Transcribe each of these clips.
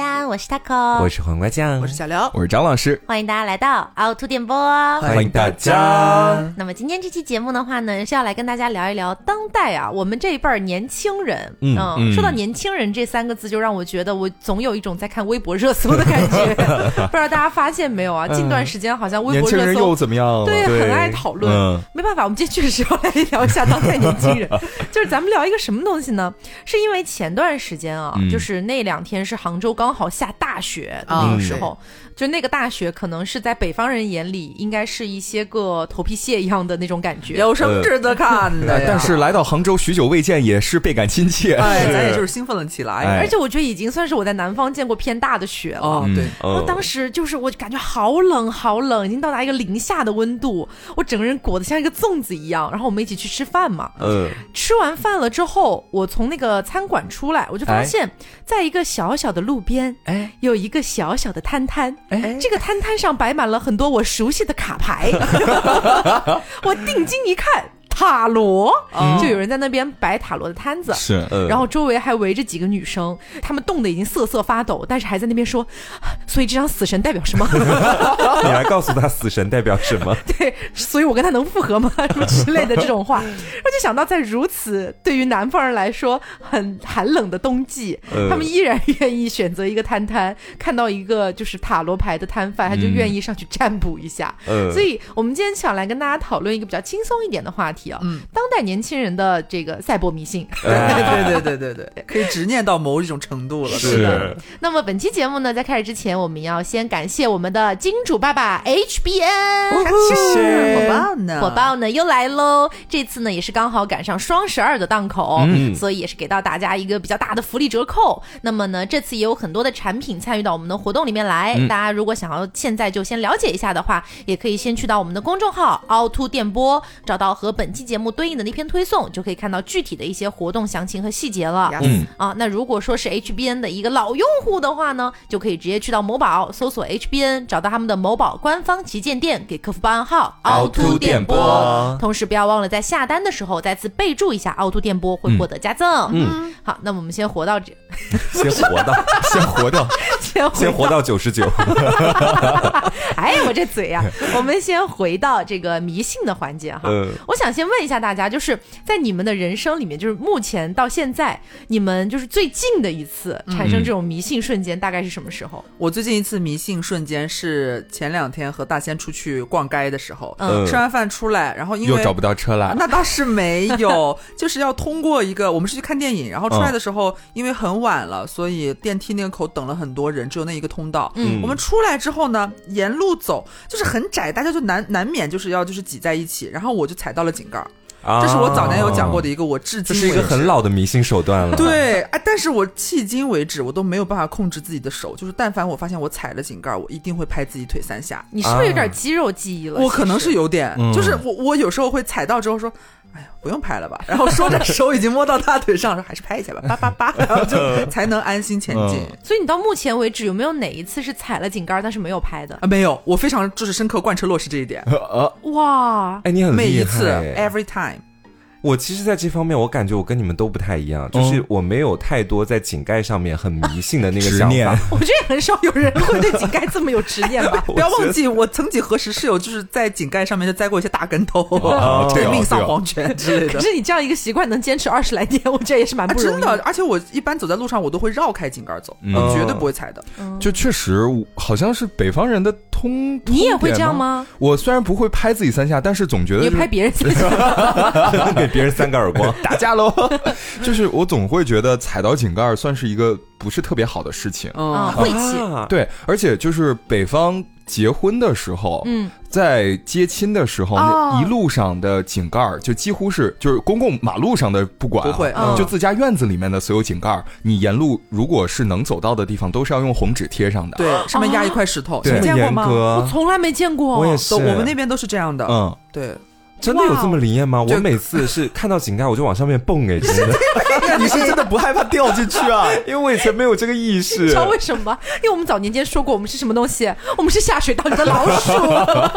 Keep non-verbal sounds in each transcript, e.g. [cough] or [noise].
安，我是 taco，我是黄瓜酱，我是小刘，我是张老师，欢迎大家来到凹凸电波。欢迎大家。那么今天这期节目的话呢，是要来跟大家聊一聊当代啊，我们这一辈儿年轻人。嗯嗯，说到年轻人这三个字，就让我觉得我总有一种在看微博热搜的感觉。[laughs] 不知道大家发现没有啊？近段时间好像微年轻人博热搜又怎么样？对，对很爱讨论。嗯没办法，我们今天确实要来聊一下当代年轻人。[laughs] 就是咱们聊一个什么东西呢？是因为前段时间啊，嗯就是那两天是杭州刚好下大雪的那个时候，就那个大雪可能是在北方人眼里应该是一些个头皮屑一样的那种感觉。有什么值得看的呀？但是来到杭州许久未见，也是倍感亲切。哎，[laughs] 咱也就是兴奋了起来。哎而且我觉得已经算是我在南方见过偏大的雪了。哦，对，然后当时就是我感觉好冷好冷，已经到达一个零下的温度，我整个人裹得像一个粽子一样。然后我们一起去吃饭嘛，嗯，吃完饭了之后，我从那个餐馆出来，我就发现，在一个小小的路边，哎，有一个小小的摊摊，哎这个摊摊上摆满了很多我熟悉的卡牌，[laughs] [laughs] 我定睛一看，塔罗，就有人在那边摆塔罗的摊子。是，嗯然后周围还围着几个女生，她们冻得已经瑟瑟发抖，但是还在那边说，[sighs] 所以这张死神代表什么？[laughs] 你来告诉他死神代表什么？[laughs] 对，所以我跟他能复合吗？[laughs] 什么之类的这种话，我就想到在如此对于南方人来说很寒冷的冬季，嗯他们依然愿意选择一个摊摊，看到一个就是塔罗牌的摊贩，他就愿意上去占卜一下。嗯所以我们今天想来跟大家讨论一个比较轻松一点的话题啊，嗯当代年轻人的这个赛博迷信。[laughs] 对对对对对对，可以执念到某一种程度了。是的那么本期节目呢，在开始之前，我们要先感谢我们的金主爸爸 HBN。谢谢火爆呢？火爆呢又来喽！这次呢也是刚好赶上双十二的档口，嗯所以也是给到大家一个比较大的福利折扣。那么呢，这次也有很多的产品参与到我们的活动里面来。大家如果想要现在就先了解一下的话，也可以先去到我们的公众号凹凸电波，找到和本期节目对应的那篇推送，就可以看到具体的一些活动详情和细节了。嗯啊，那如果说是 HBN 的一个老用户的话呢，就可以直接去到某宝搜索 HBN，找到他们的某宝官方旗舰店，给客服报暗号凹凸电波同时不要忘了在下单的时候再次备注一下凹凸电波，会获得加赠。嗯，好，那我们先活到这，先活到，[laughs] 先活到。先回先活到九十九。[laughs] 哎，我这嘴呀、我们先回到这个迷信的环节哈。嗯我想先问一下大家，就是在你们的人生里面，就是目前到现在，你们就是最近的一次产生这种迷信瞬间，大概是什么时候？我最近一次迷信瞬间是前两天和大仙出去逛街的时候，嗯。吃完饭出来，然后因为又找不到车了，那倒是没有，[laughs] 就是要通过一个，我们是去看电影，然后出来的时候，因为很晚了，所以电梯那个口等了很多人，只有那一个通道。嗯。我们出来之后呢，沿路走就是很窄，大家就难难免就是要就是挤在一起，然后我就踩到了井盖儿，啊这是我早年有讲过的一个，我至今是一个很。老的迷信手段了。，对，哎，但是我迄今为止我都没有办法控制自己的手，就是但凡我发现我踩了井盖儿，我一定会拍自己腿三下。你是不是有点肌肉记忆了？我可能是有点，嗯就是我我有时候会踩到之后说，哎呀，不用拍了吧，[laughs] 然后说着手已经摸到大腿上，说还是拍一下吧，叭叭叭，[laughs] 然后就才能安心前进。嗯所以你到目前为止有没有哪一次是踩了井盖儿但是没有拍的？啊，没有，我非常就是深刻贯彻落实这一点，[laughs] 呃，哇，哎，你很厉每一次。every time，我其实，在这方面，我感觉我跟你们都不太一样，就是我没有太多在井盖上面很迷信的那个执念想法。[laughs] 我觉得也很少有人会对井盖这么有执念吧？[laughs] 不要忘记，我曾几何时是有就是在井盖上面就栽过一些大跟头，[laughs] 哦对，这个命丧黄泉之类的。可是你这样一个习惯能坚持二十来年，我觉得也是蛮啊，不容易真的，而且我一般走在路上，我都会绕开井盖走，嗯我绝对不会踩的。就确实好像是北方人的通，你也会这样？吗？我虽然不会拍自己三下，但是总觉得是你拍别人自己？给别人三个耳光。[laughs] 打架喽。[laughs] 就是我总会觉得踩到井盖儿算是一个不是特别好的事情。晦气。啊，对，而且就是北方结婚的时候，嗯，在接亲的时候，一路上的井盖儿就几乎是就是公共马路上的不管、啊，不会嗯就自家院子里面的所有井盖儿，你沿路如果是能走到的地方，都是要用红纸贴上的。，对，上面压一块石头，见过吗？我从来没见过。我也是我们那边都是这样的。嗯，对，真的有这么灵验吗？我每次是看到井盖我就往上面蹦哎，[laughs] 真的，你是真的不害怕掉进去啊？[laughs] 因为我以前没有这个意识你识知。道为什么吗？因为我们早年间说过，我们是什么东西？我们是下水道里的老鼠，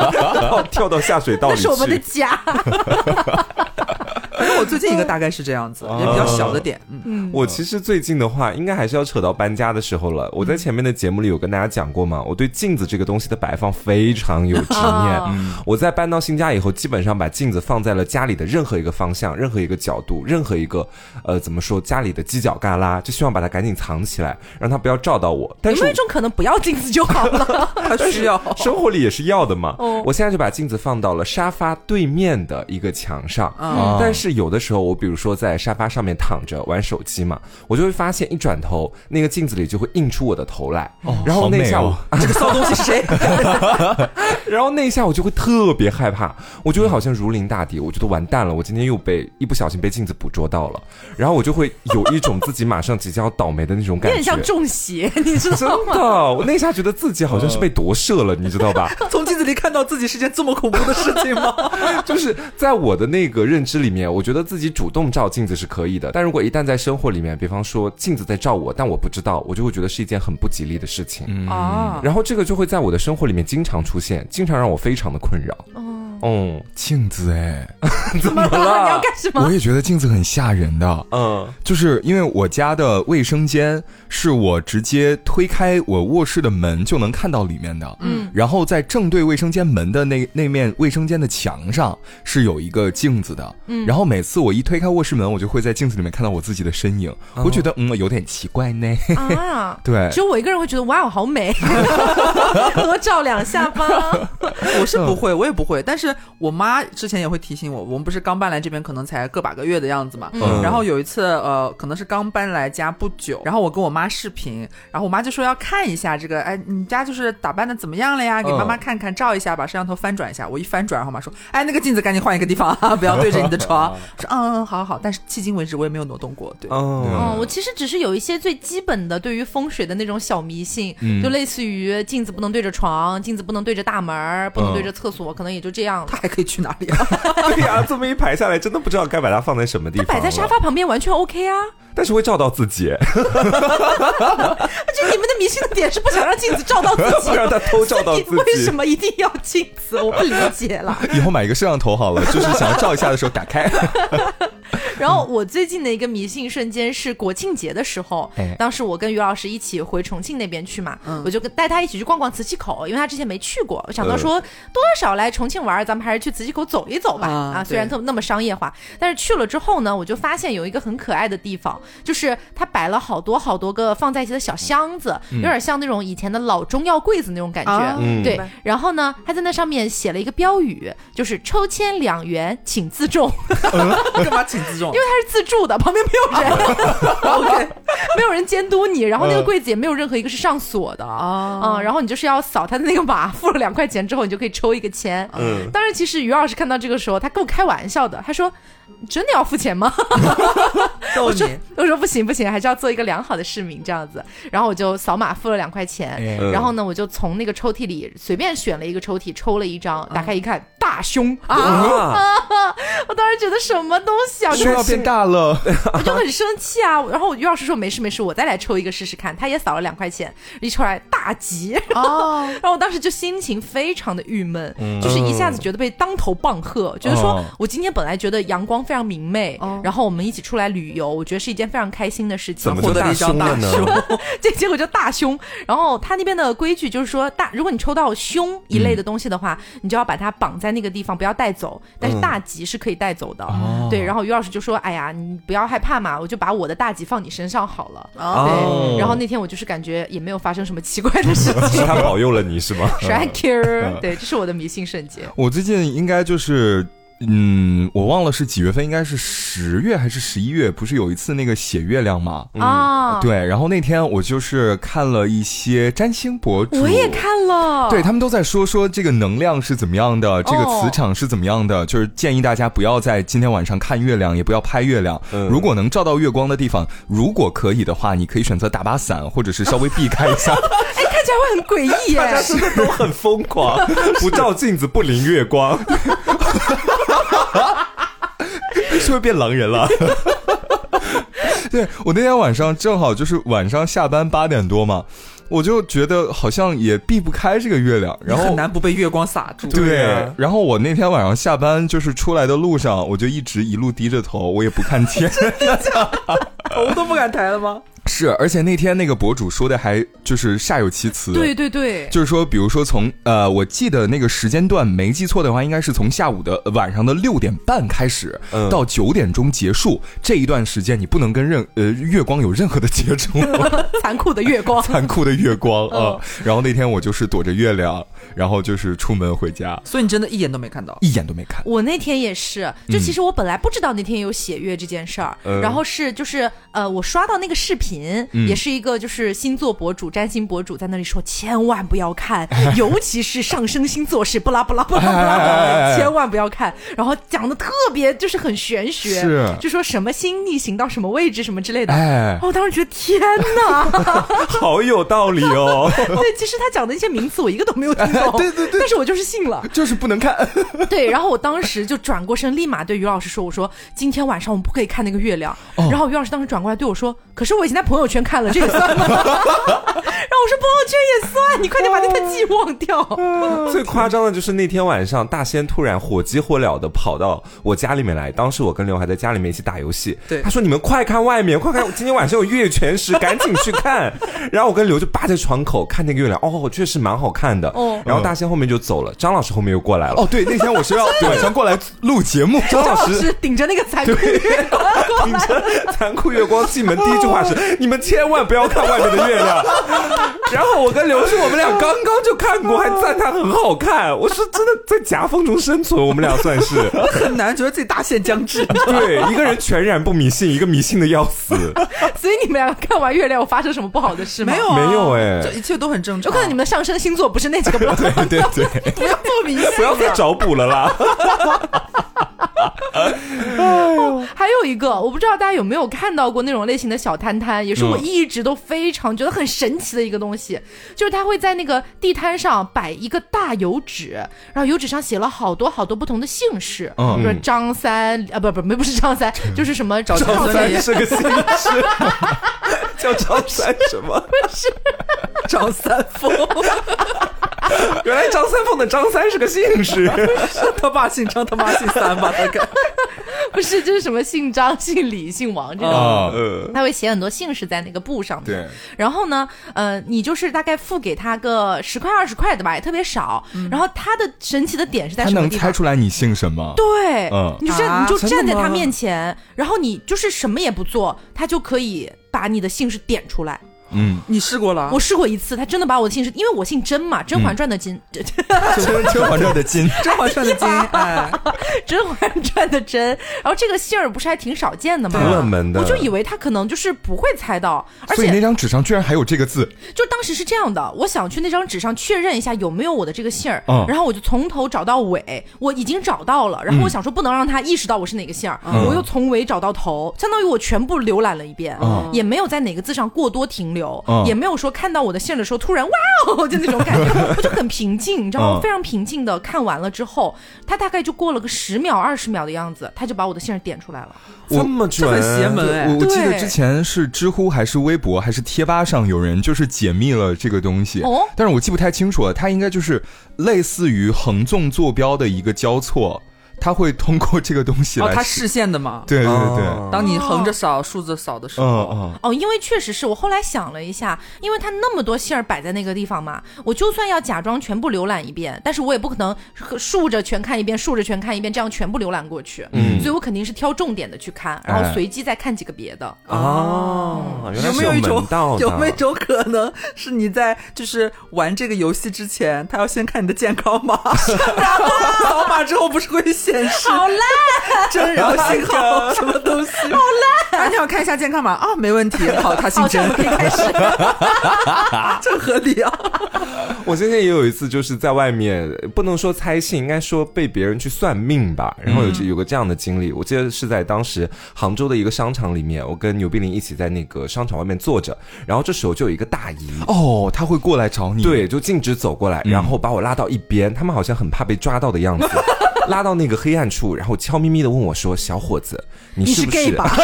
[laughs] 跳到下水道里那是我们的去，家。我我最近一个大概是这样子，也比较小的点。嗯，嗯，我其实最近的话，应该还是要扯到搬家的时候了。我在前面的节目里有跟大家讲过嘛，我对镜子这个东西的摆放非常有执念。我在搬到新家以后，基本上把镜子放在了家里的任何一个方向、任何一个角度、任何一个呃怎么说家里的犄角旮旯，就希望把它赶紧藏起来，让它不要照到我。但是有一种可能不要镜子就好了？[laughs] 他需要。生活里也是要的嘛。哦我现在就把镜子放到了沙发对面的一个墙上。嗯但是有的时候，我比如说在沙发上面躺着玩手机嘛，我就会发现一转头，那个镜子里就会映出我的头来。哦然后那一下我，哦这个骚东西是谁？[laughs] [laughs] 然后那一下我就会特别害怕，我就会好像如临大敌，我觉得完蛋了，我今天又被一不小心被镜子捕捉到了，然后我就会有一种自己马上即将要倒霉的那种感觉。有点像中邪，你知道吗？真的，我那一下觉得自己好像是被夺舍了，你知道吧？[laughs] 从镜子里看到自己是件这么恐怖的事情吗？就是在我的那个认知里面，我觉得自己主动照镜子是可以的，但如果一旦在生活里面，比方说镜子在照我，但我不知道，我就会觉得是一件很不吉利的事情。嗯啊，然后这个就会在我的生活里面经常出现，经常让我非常的困扰。哦，镜子哎，[laughs] 怎么了？你要干什么？我也觉得镜子很吓人的。嗯。就是因为我家的卫生间是我直接推开我卧室的门就能看到里面的，嗯，然后在正对卫生间门的那那面卫生间的墙上是有一个镜子的，嗯。然后每次我一推开卧室门，我就会在镜子里面看到我自己的身影，我觉得嗯有点奇怪呢，啊，[laughs] 对。只有我一个人会觉得哇，好美，[laughs] 多照两下吧。我是不会，我也不会。但是我妈之前也会提醒我，我们不是刚搬来这边，可能才个把个月的样子嘛。嗯然后有一次，呃，可能是刚搬来家不久，然后我跟我妈视频，然后我妈就说要看一下这个，哎，你家就是打扮的怎么样了呀？给妈妈看看，照一下，把摄像头翻转一下。我一翻转，然后我妈说，哎，那个镜子赶紧换一个地方啊，不 [laughs] 要对着你的床。说，嗯嗯，好好好。但是迄今为止我也没有挪动过，对。哦，嗯，我其实只是有一些最基本的对于风水的那种小迷信，就类似于镜子不能对着床，镜子不能对着大门，不能对着厕所，可能也就这样了它。还可以去哪里啊？对 [laughs] 呀、这么一排下来，真的不知道该把它放在什么地方。摆在沙，发旁边完全 OK 啊，但是会照到自己，就你们的迷信的点是不想让镜子照到自己，不让它偷照到自己。为什么一定要镜子？我不理解了。[laughs] 以后买一个摄像头好了，就是想要照一下的时候打开，[laughs] 然后我最近的一个迷信瞬间是国庆节的时候，哎。当时我跟于老师一起回重庆那边去嘛，嗯。我就跟带他一起去逛逛磁器口，因为他之前没去过，我想到说多多少少来重庆玩，咱们还是去磁器口走一走吧。啊啊，虽然对特那么商业化，但是去了之后呢，我就发现有一个很可爱的地方，就是他摆了好多好多个放在一起的小箱子，有点像那种以前的老中药柜子那种感觉。对然后呢，他在那上面写了一个标语，就是抽签两元，请自重。[laughs] 干嘛请自重。因为它是自助的，旁边没有人，[laughs] OK，没有人监督你，然后那个柜子也没有任何一个是上锁的。啊嗯，然后你就是要扫他的那个码，付了两块钱之后，你就可以抽一个签。嗯。当然，其实于老师看到这个时候，他跟我开玩笑的，他说：“真的要付钱吗？” [laughs] 逗你？我说不行不行，还是要做一个良好的市民这样子。然后我就扫码付了两块钱，然后呢，我就从那个抽屉里随便选了一个抽屉，抽了一张，打开一看，大胸 [laughs] 啊！啊，[laughs] 我当时觉得什么东西啊，胸要变大了，我就很生气啊。然后于老师说没事没事，我再来抽一个试试看。他也扫了两块钱，一出来大吉。哦，然后我当时就心情非常的郁闷，就是一下子觉得被当头棒喝，觉得说哦我今天本来觉得阳光非常明媚，哦然后我们一起出来旅游，我觉得是一件非常开心的事情怎。么就大获得了一张胸了大胸呢？[laughs] 这结果叫大胸。然后他那边的规矩就是说，大如果你抽到胸一类的东西的话，你就要把它绑在那个地方，不要带走。但是大吉是可以带走的。哦对，然后于老师就说：“哎呀，你不要害怕嘛，我就把我的大吉放你身上好了。”哦对，然后那天我就是感觉也没有发生什么奇怪的事情。是 [laughs] 他保佑了你是吗？[laughs] Thank you，对，这是我的迷信瞬间。我最近应该就是。嗯，我忘了是几月份，应该是十月还是十一月？不是有一次那个写月亮吗？啊，，对，然后那天我就是看了一些占星博主，我也看了。对他们都在说说这个能量是怎么样的，这个哦磁场是怎么样的，就是建议大家不要在今天晚上看月亮，也不要拍月亮。嗯如果能照到月光的地方，如果可以的话，你可以选择打把伞，或者是稍微避开一下。[laughs] 哎，看起来会很诡异 [laughs] 大家耶。真的都很疯狂，[laughs] 不照镜子不淋月光。[laughs] 是不是变狼人了。[laughs] 对我那天晚上正好就是晚上下班八点多嘛，我就觉得好像也避不开这个月亮，然后很难不被月光洒住。对对啊，然后我那天晚上下班就是出来的路上，我就一直一路低着头，我也不看天。[laughs] 头都不敢抬了吗？是，而且那天那个博主说的还就是煞有其词。对对对，就是说，比如说从呃，我记得那个时间段没记错的话，应该是从下午的呃晚上的六点半开始，嗯。到九点钟结束这一段时间，你不能跟任呃月光有任何的接触 [laughs] [laughs] 残酷的月光。[laughs] 残酷的月光嗯。啊、然后那天我就是躲着月亮，然后就是出门回家，所以你真的一眼都没看到。一眼都没看。我那天也是，就其实我本来不知道那天有血月这件事儿，嗯然后是就是呃，我刷到那个视频，嗯也是一个就是星座博主、占星博主在那里说，千万不要看，[laughs] 尤其是上升星座是不拉不拉不拉不拉，哎千万不要看，然后讲的特别就是很玄学，是就说什么星逆行到什么位置什么之类的。哎，我当时觉得天哪！[laughs] 好有道理哦。[laughs] 对，其实他讲的一些名词我一个都没有听懂，对 [laughs] 对对但是我就是信了。就是不能看。[laughs] [laughs] 对，然后我当时就转过身，立马对于老师说：“我说今天晚上我们不可以看那个月亮。哦然后于老师当时转过来对我说：“可是我已经在朋友圈看了，这也算吗？” [laughs] 然后我说：“朋友圈也算，你快点把那个记忘掉。[laughs] 最夸张的就是那天晚上，大仙突然火急火燎的跑到我家里面来。当时我跟刘还在家里面一起打游戏，对他说：“你们快看外面，快看，今天晚上有月全食，赶紧去看。[laughs] ”然后我跟刘就扒在窗口看那个月亮，哦，确实蛮好看的。哦然后大仙后面就走了，张老师后面又过来了。哦，对，那天我是要晚上过来录节目，张”老师张老师顶着那个残酷月光顶，着残酷月光进门，第一句话是：“ [laughs] 你们千万不要看外面的月亮。[laughs] ”然后我跟刘叔我们俩刚刚就看过，还赞叹很好看。我是真的在夹缝中生存，我们俩算是。[laughs] 很难觉得自己大限将至。对，一个人全然不迷信，一个迷信的要死。所以你们俩看完月亮有发生什么不好的事吗？没有、啊，没有哎这一切都很正常。就看到你们的上升星座不是那几个不要对对对，不要不迷信，不要再找补了啦！还有一个，我不知道大家有没有看到过那种类型的小摊摊，也是我嗯一直都非常觉得很神奇的一个东西，就是他会在那个地摊上摆一个大油纸，然后油纸上写了好多好多不同的姓氏，嗯。比如说张三啊，不不没不是张三，就是什么找张三是个姓氏，[laughs] [laughs] 叫张三什么？是 [laughs] 张三丰，[laughs] 原来张三丰的张三是个姓氏。[laughs] 他爸姓张，他妈姓三吧？大概 [laughs] 不是就是什么姓张、姓李、姓王这种。他会写很多姓氏在那个布上面，对，然后呢，呃，你就是大概付给他个十块二十块的吧，也特别少。然后他的神奇的点是在他能什么地方？他能猜出来你姓什么？对，嗯你就站、啊你就站在他面前，然后你就是什么也不做，他就可以把你的姓氏点出来。嗯，你试过了？我试过一次，他真的把我的姓氏，因为我姓甄嘛，《甄嗯。嬛传》的甄，《甄甄嬛传》的甄，《甄嬛传》的金，[laughs] 哎，《甄嬛传》[laughs] 的 [laughs] 甄，然后这个姓儿不是还挺少见的吗？挺冷门的。我就以为他可能就是不会猜到，而且所以那张纸上居然还有这个字，就当时是这样的，我想去那张纸上确认一下有没有我的这个姓儿，嗯。然后我就从头找到尾，我已经找到了，然后我想说不能让他意识到我是哪个姓儿，嗯。我又从尾找到头，相当于我全部浏览了一遍，嗯。也没有在哪个字上过多停留，嗯。也没有说看到我的信的时候突然哇哦就那种感觉，[laughs] 我就很平静，你知道吗？嗯。非常平静的看完了之后，他大概就过了个十秒二十秒的样子，他就把我的信点出来了。这么准，这么邪门哎我我记得之前是知乎还是微博还是贴吧上有人就是解密了这个东西，哦？但是我记不太清楚了，它应该就是类似于横纵坐标的一个交错，它会通过这个东西来哦，他视线的嘛。对对对，哦。当你横着扫数字扫的时嗯候，嗯，哦，因为确实是我后来想了一下，因为他那么多线儿摆在那个地方嘛，我就算要假装全部浏览一遍，但是我也不可能竖着全看一遍，竖着全看一遍，这样全部浏览过去。嗯。所以我肯定是挑重点的去看，然后哎。随机再看几个别的。哦，有没有一种有没有一种可能是你在就是玩这个游戏之前，他要先看你的健康码，[laughs] [laughs] 然后扫码之后不是会显示好烂，[laughs] 真然后信号什么东西？好烂！啊，你要看一下健康码啊，没问题，[laughs] 好，他姓好，这样甄我，们可以开始。[laughs] 这合理啊。我之前也有一次，就是在外面，不能说猜信，应该说被别人去算命吧。然后有有个这样的经历，我记得是在当时杭州的一个商场里面，我跟牛碧玲一起在那个商场外面坐着，然后这时候就有一个大姨。哦，他会过来找你，，对，就径直走过来，然后把我拉到一边，他们好像很怕被抓到的样子，拉到那个黑暗处，然后悄咪咪的问我说：“小伙子，你你是是不 gay 吧？[laughs]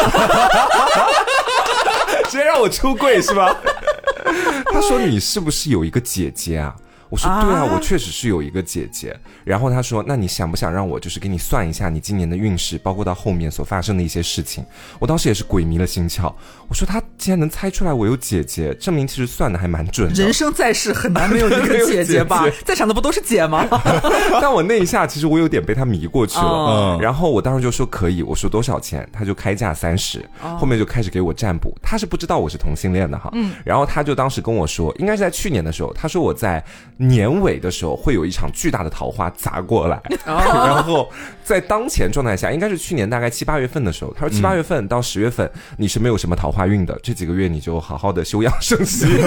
直接让我出柜是吧？[laughs] 他说你是不是有一个姐姐啊？我说对啊，我确实是有一个姐姐。然后他说，那你想不想让我就是给你算一下你今年的运势，包括到后面所发生的一些事情？我当时也是鬼迷了心窍。我说他竟然能猜出来我有姐姐，证明其实算的还蛮准的。人生在世很难没有一个姐姐吧？[laughs] 在场的不都是姐吗？[laughs] 但我那一下其实我有点被他迷过去了。然后我当时就说可以，我说多少钱？他就开价三十。后面就开始给我占卜。他是不知道我是同性恋的哈。嗯。然后他就当时跟我说，应该是在去年的时候，他说我在。年尾的时候会有一场巨大的桃花砸过来，然后在当前状态下，应该是去年大概七八月份的时候，他说七八月份到十月份你是没有什么桃花运的，这几个月你就好好的休养生息。[laughs]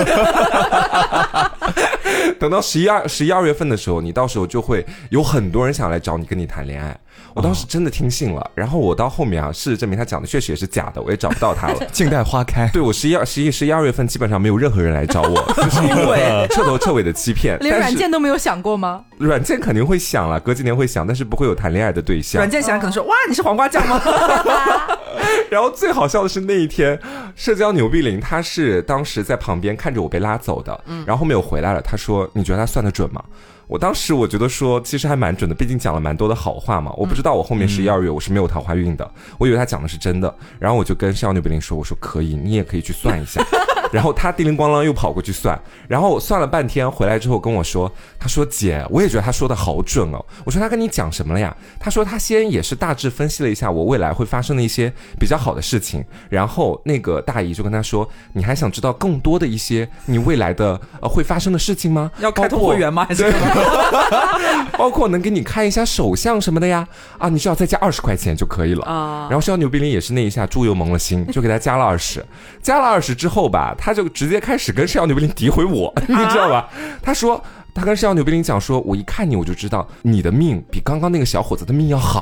等到十一二十一二月份的时候，你到时候就会有很多人想来找你跟你谈恋爱。我当时真的听信了，然后我到后面啊，事实证明他讲的确实也是假的，我也找不到他了。[laughs] 静待花开。对我十一二十一十一二月份基本上没有任何人来找我，[laughs] 就是因为彻头彻尾的欺骗。连软件都没有想过吗？软件肯定会想了，隔几年会想，但是不会有谈恋爱的对象。软件想可能说哇，你是黄瓜酱吗？[laughs] 然后最好笑的是那一天，社交牛逼林他是当时在旁边看着我被拉走的，然后后面我回来了，他说你觉得他算的准吗？我当时我觉得说其实还蛮准的，毕竟讲了蛮多的好话嘛。我不知道我后面十一二月我是没有桃花运的，我以为他讲的是真的。然后我就跟少牛比林说，我说可以，你也可以去算一下。然后他叮铃咣啷又跑过去算，然后算了半天回来之后跟我说，他说姐，我也觉得他说的好准哦。我说他跟你讲什么了呀？他说他先也是大致分析了一下我未来会发生的一些比较好的事情，然后那个大姨就跟他说，你还想知道更多的一些你未来的呃会发生的事情吗？要开通会员吗？还是？[laughs] 包括能给你看一下手相什么的呀？啊，你只要再加二十块钱就可以了啊。然后肖牛逼林也是那一下猪油蒙了心，就给他加了二十，加了二十之后吧。他就直接开始跟摄牛逼林诋毁我，[laughs] 你知道吧？他说他跟摄牛逼林讲说，我一看你我就知道你的命比刚刚那个小伙子的命要好。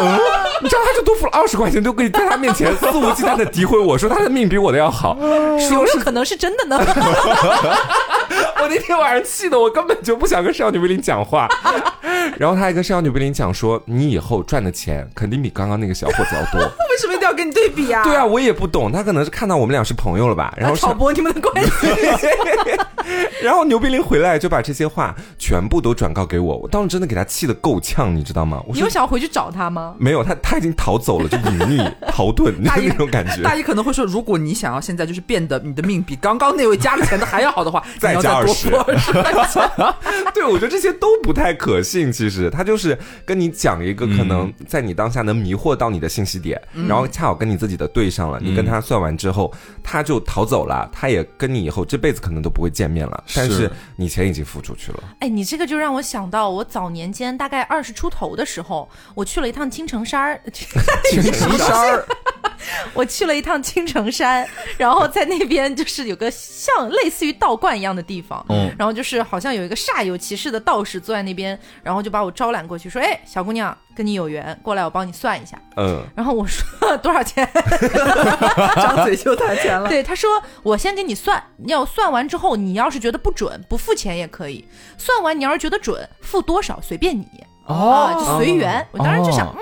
嗯 [laughs] 你知道他就多付了二十块钱，都可以在他面前肆无忌惮的诋毁我说他的命比我的要好，有没有可能是真的呢？[laughs] 我那天晚上气的我根本就不想跟摄牛逼林讲话。然后他还跟摄牛逼林讲说，你以后赚的钱肯定比刚刚那个小伙子要多。为什么一定要跟你对比啊？对啊，我也不懂，他可能是看到我们俩是朋友了吧，然后挑拨你们的关系。[laughs] 然后牛逼林回来就把这些话全部都转告给我，我当时真的给他气得够呛，你知道吗？你有想要回去找他吗？没有，他他已经逃走了，就隐匿 [laughs] 逃遁那种感觉。大姨可能会说，如果你想要现在就是变得你的命比刚刚那位加了钱的还要好的话，[laughs] 再加二十。对，我觉得这些都不太可信。其实他就是跟你讲一个可能在你当下能迷惑到你的信息点，然后恰好跟你自己的对上了。你跟他算完之后，他就逃走了，他也跟你以后这辈子可能都不会见面了。但是你钱已经付出去了。哎，你这个就让我想到我早年间大概二十出头的时候，我去了一趟 [laughs] 青城山儿。青城山儿，我去了一趟青城山，然后在那边就是有个像类似于道观一样的地方，嗯，然后就是好像有一个煞有其事的道士坐在那边，然后就把我招揽过去，说：“哎，小姑娘，跟你有缘，过来我帮你算一下。”嗯，然后我说多少钱？[laughs] 张嘴就谈钱了。对，他说我先给你算，要算完之后，你要是觉得不准，不付钱也可以；算完你要是觉得准，付多少随便你，哦，就随缘。我当时就想，嗯。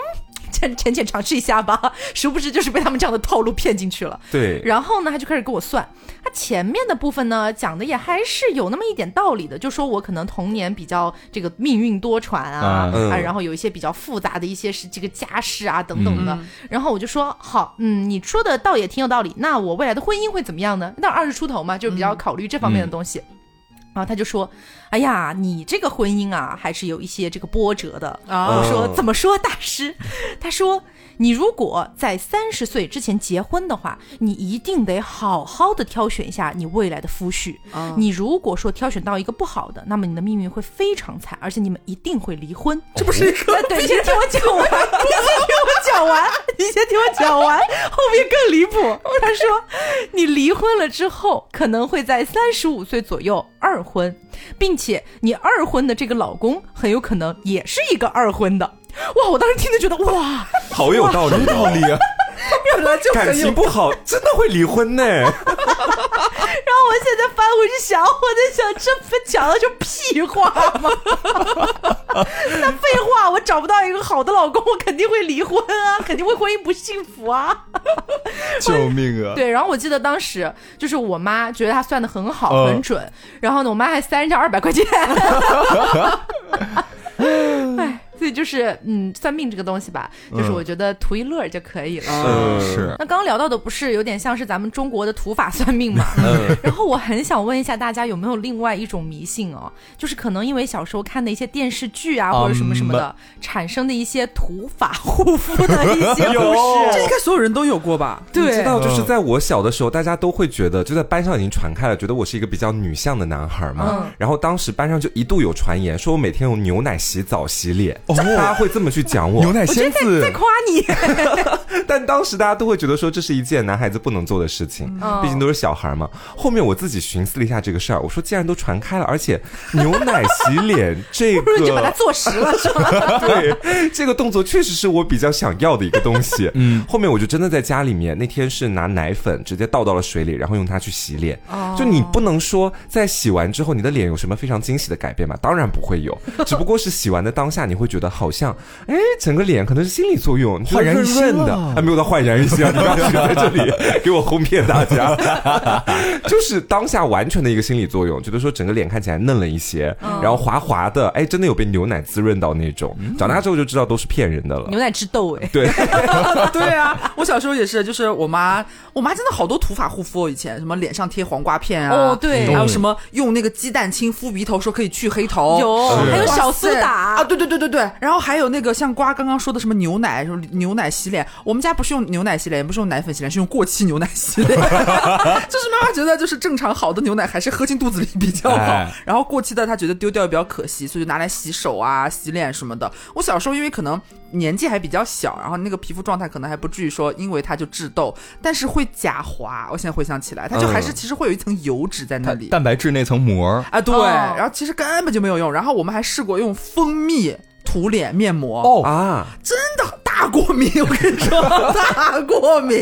[laughs] 浅浅浅尝试一下吧，殊不知就是被他们这样的套路骗进去了。对，然后呢，他就开始给我算，他前面的部分呢讲的也还是有那么一点道理的，就说我可能童年比较这个命运多舛啊，啊，然后有一些比较复杂的一些是这个家世啊等等的。然后我就说好，嗯，你说的倒也挺有道理。那我未来的婚姻会怎么样呢？那二十出头嘛，就比较考虑这方面的东西。然后他就说：“哎呀，你这个婚姻啊，还是有一些这个波折的。”我说：“怎么说，大师？”他说。你如果在三十岁之前结婚的话，你一定得好好的挑选一下你未来的夫婿。你如果说挑选到一个不好的，那么你的命运会非常惨，而且你们一定会离婚。这不是一个？对，[laughs] 你先听我讲完，你先听我讲完，你先听我讲完，后面更离谱。他说，你离婚了之后，可能会在三十五岁左右二婚，并且你二婚的这个老公很有可能也是一个二婚的。哇！我当时听着觉得哇，好有道理，道理啊！原来就感情不好，真的会离婚呢。[laughs] 然后我现在翻回去想，我在想，这不讲的就屁话吗？那废话，我找不到一个好的老公，我肯定会离婚啊，肯定会婚姻不幸福啊。[laughs] 救命啊！对，然后我记得当时就是我妈觉得她算的很好、嗯很准，然后呢，我妈还塞人家二百块钱。[laughs] 哎，所以就是嗯，算命这个东西吧，就是我觉得图一乐就可以了。嗯是那刚刚聊到的不是有点像是咱们中国的土法算命嘛？嗯 [laughs] 然后我很想问一下大家有没有另外一种迷信哦，就是可能因为小时候看的一些电视剧啊或者什么什么的，产生的一些土法护肤的一些 [laughs] 故事这。应该所有人都有过吧？你知，道，就是在我小的时候，大家都会觉得，就在班上已经传开了，觉得我是一个比较女相的男孩嘛。嗯然后当时班上就一度有传言，说我每天用牛奶洗澡洗脸，大家会这么去讲我牛。奶仙子在夸你。[laughs] 但当时大家都会觉得说这是一件男孩子不能做的事情，嗯毕竟都是小孩嘛。后面我自己寻思了一下这个事儿，我说既然都传开了，而且牛奶洗脸这 [laughs] 不如就把它个。做实了，是吗？[laughs] 对，这个动作确实是我比较想要的一个东西。嗯，后面我就真的在家里面，那天是拿奶粉直接倒到了水里，然后用它去洗脸。哦就你不能说在洗完之后你的脸有什么非常惊喜的改变嘛？当然不会有，只不过是洗完的当下你会觉得好像，哎，整个脸可能是心理作用，你焕然一新的，还没有到焕然一新啊！你不要去在这里给我哄骗大家，[laughs] [laughs] 就是当下完全的一个心理作用，觉得说整个脸看起来嫩了一些，然后滑滑的，哎，真的有被牛奶滋润到那种。长大之后就知道都是骗人的了。牛。奶治痘哎，对，[laughs] 对啊，我小时候也是，就是我妈，我妈真的好多土法护肤哦。以前什么脸上贴黄瓜片啊，哦对。还有什么用那个鸡蛋清敷鼻头，说可以去黑头，有还有小苏打。啊，对对对对对，然后还有那个像瓜刚刚说的什么牛奶，什么牛奶洗脸，我们家不是用牛奶洗脸，也不是用奶粉洗脸，是用过期牛奶洗脸，[laughs] 就是妈妈觉得就是正常好的牛奶还是喝进肚子里比较好，哎然后过期的她觉得丢掉也比较可惜，所以就拿来洗手啊、洗脸什么的。我小时候因为可能年纪还比较小，然后那个皮肤状态可能还不至于说因为它就致痘，但是会假滑。我现在回想起来，它就还是嗯其实会有一层油脂在那里。它蛋白质那层膜，啊，对，哦然后其实根本就没有用。然后我们还试过用蜂蜜涂脸面膜，哦啊，真的大过敏，[laughs] 我跟你说，大过敏，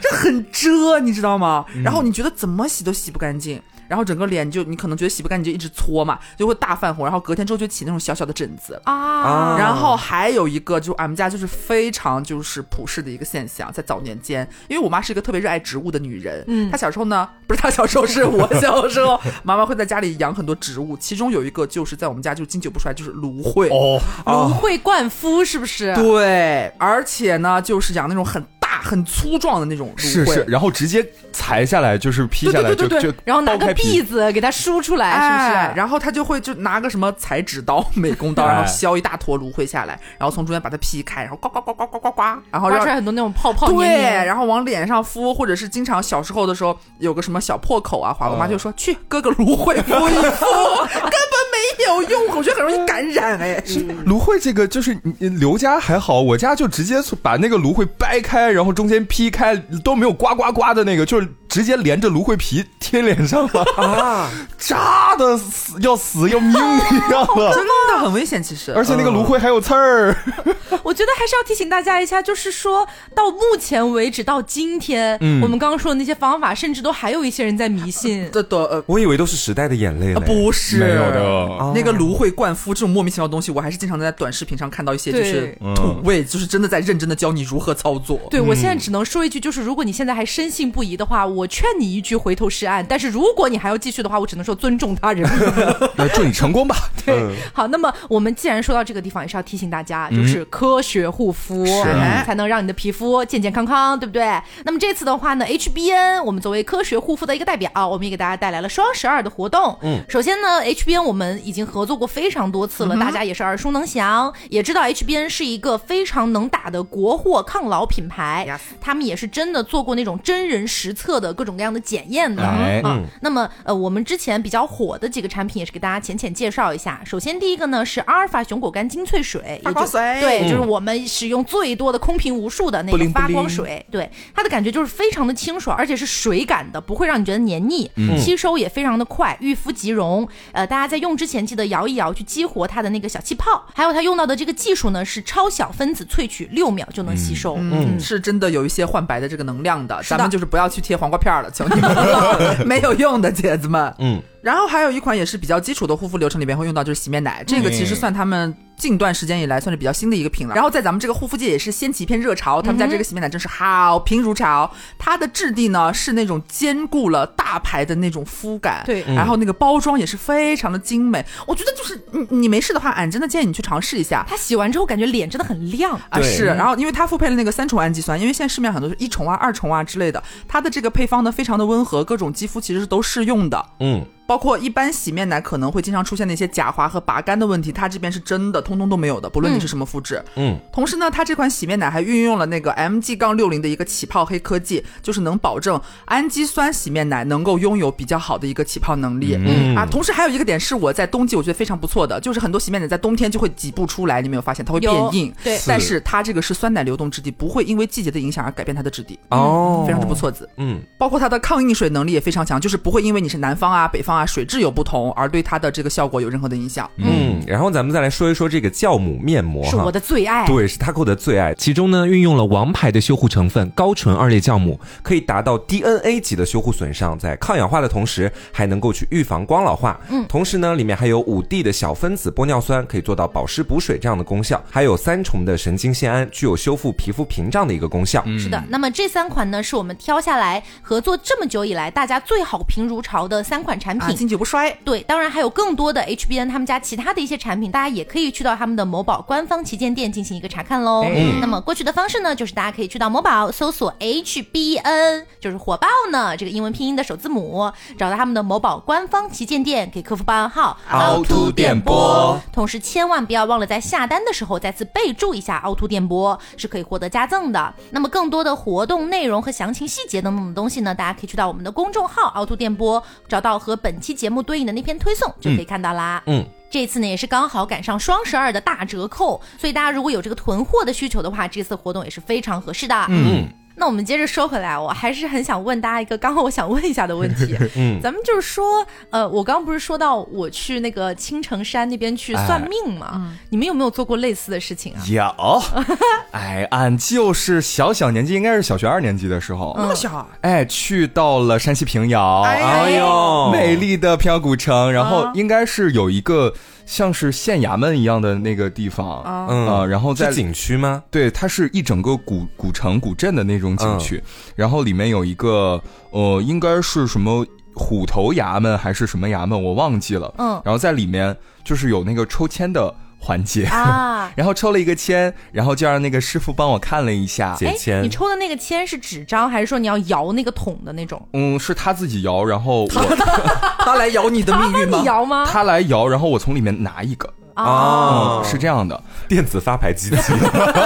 这很遮，你知道吗？然后你觉得怎么洗都洗不干净。然后整个脸就你可能觉得洗不干净，就一直搓嘛，就会大泛红，然后隔天之后就起那种小小的疹子。啊，然后还有一个，就俺们家就是非常就是普世的一个现象，在早年间，因为我妈是一个特别热爱植物的女人，嗯她小时候呢，不是她小时候，是我小时候，[laughs] 妈妈会在家里养很多植物，其中有一个就是在我们家就经久不衰，就是芦荟。哦，芦荟灌肤是不是？对，而且呢，就是养那种很大、很粗壮的那种芦荟。是是，然后直接裁下来就是劈下来就对对对对就然后拿个篦子给它梳出来，是不哎，是？然后他就会就拿个什么裁纸刀、美工刀，[laughs] 哎然后削一大坨芦荟下来，然后从中间把它劈开，然后呱呱呱呱呱呱呱，然后让刮出来很多那种泡泡对。然后往脸上敷，或者是经常小时候的时候有个什么小破口啊，华我妈就说、去割个芦荟敷一敷，根本没有用，我觉得很容易感染哎。芦荟这个就是刘家还好，我家就直接把那个芦荟掰开，然后中间劈开都没有呱呱呱的那个，就是直接连着芦荟皮贴脸上了啊，[laughs] 扎的死要死要命一样了。真的很危险，其实。而且那个芦荟还有刺儿，[laughs] 我觉得还是要提醒大家一下，就是说到目前为止，到今天，嗯我们刚刚说的那些方法，甚至都还有一些人在迷信。[laughs] 的的呃。我以为都是时代的眼泪呃嘞。不是没有的哦那个芦荟灌肤这种莫名其妙的东西，我还是经常在短视频上看到一些，就是土味，就是真的在认真的教你如何操作。对我现在只能说一句，就是如果你现在还深信不疑的话，我劝你一句回头是岸。但是如果你还要继续的话，我只能说尊重他人。[laughs] 那祝你成功吧。[laughs] 对，好，那么我们既然说到这个地方，也是要提醒大家，就是科学护肤，嗯才能让你的皮肤健健康康，对不对？那么这次的话呢，HBN 我们作为科学护肤的一个代表，我们也给大家带来了双十二的活动。嗯，首先呢，HBN 我们已经合作过非常多次了，大家也是耳熟能详，也知道 HBN 是一个非常能打的国货抗老品牌他们也是真的做过那种真人实测的各种各样的检验的。哎啊，那么呃，我们之前比较火的几个产品也是给大家浅浅介绍一下。首先第一个呢是阿尔法熊果苷精粹水，发光水对，嗯就是我们使用最多的、空瓶无数的那个发不灵不灵光水。对，它的感觉就是非常的清爽，而且是水感的，不会让你觉得黏腻，嗯吸收也非常的快，遇肤即溶。呃，大家在用之前记得摇一摇，去激活它的那个小气泡。还有它用到的这个技术呢是超小分子萃取，六秒就能吸收。嗯，是真的有一些换白的这个能量的，的咱们就是不要去贴黄瓜片了，求你们了，[laughs] 没有用的，姐子们。嗯，然后还有一款也是比较基础的护肤流程里边会用到，就是洗面奶，这个其实算他们近段时间以来算是比较新的一个品了。然后在咱们这个护肤界也是掀起一片热潮，他们家这个洗面奶真是好评如潮。它的质地呢是那种兼顾了大牌的那种肤感，对然后那个包装也是非常的精美。我觉得就是你你没事的话，俺真的建议你去尝试一下。它洗完之后感觉脸真的很亮。啊，是，然后因为它复配了那个三重氨基酸，因为现在市面上很多是一重啊、二重啊之类的，它的这个配方呢非常的温和，各种肌肤其实是都适用的。嗯，包括一般洗面奶可能会经常出现的一些假滑和拔干的问题，它这边是真的通通都没有的，不论你是什么肤质。嗯，同时呢，它这款洗面奶还运用了那个 MG 杠六零的一个起泡黑科技，就是能保证氨基酸洗面奶能够拥有比较好的一个起泡能力。嗯啊，同时还有一个点是我在冬季我觉得非常不错的，就是很多洗面奶在冬天就会挤不出来，你没有发现它会变硬？对但是它这个是酸奶流动质地，不会因为季节的影响而改变它的质地，哦，非常之不。错子。嗯，包括它的抗硬水能力也非常强，就是不会因为你是南方啊、北方啊水质有不同而对它的这个效果有任何的影响。嗯，然后咱们再来说一说这个酵母面膜是我的最爱。对，是 Taco 的最爱。其中呢，运用了王牌的修护成分高纯二裂酵母，可以达到 DNA 级的修护损伤，在抗氧化的同时，还能够去预防光老化。嗯，同时呢，里面还有五 D 的小分子玻尿酸，可以做到保湿补水这样的功效，还有三重的神经酰胺，具有修复皮肤屏障的一个功效。是的，那么这三款呢，是我们挑下来合作这么久以来大家最好评如潮的三款产啊，品。经久不衰。对，当然还有更多的 HBN 他们家其他的一些产品，大家也可以去到他们的某宝官方旗舰店进行一个查看喽。哎那么过去的方式呢，就是大家可以去到某宝搜索 HBN，就是火爆呢这个英文拼音的首字母，找到他们的某宝官方旗舰店，给客服报暗号凹凸电波。同时千万不要忘了在下单的时候再次备注一下凹凸电波，是可以获得加赠的。那么更多的活动内容和详情细节等等的东西呢，大家可以去到我们的公众号凹凸电波，找到和本期节目对应的那篇推送就可以看到啦。嗯。这次呢也是刚好赶上双十二的大折扣，所以大家如果有这个囤货的需求的话，这次活动也是非常合适的。嗯，那我们接着说回来，我还是很想问大家一个刚刚我想问一下的问题。[laughs] 嗯咱们就是说，呃，我刚刚不是说到我去那个青城山那边去算命嘛？你们有没有做过类似的事情啊？有，[laughs] 哎，俺就是小小年纪，应该是小学二年级的时候，那么小啊，哎，去到了山西平遥，哎呦，美丽的平遥古城，然后啊应该是有一个像是县衙门一样的那个地方啊然后在景区吗？对，它是一整个古古城古镇的那种景区，然后里面有一个呃，应该是什么虎头衙门还是什么衙门，我忘记了。嗯然后在里面就是有那个抽签的环节，啊，[laughs] 然后抽了一个签，然后就让那个师傅帮我看了一下。哎，解签你抽的那个签是纸张，还是说你要摇那个桶的那种？嗯，是他自己摇，然后我 [laughs] 他来摇你的命运吗他你？摇吗？他来摇，然后我从里面拿一个，哦嗯，是这样的。电子发牌机器。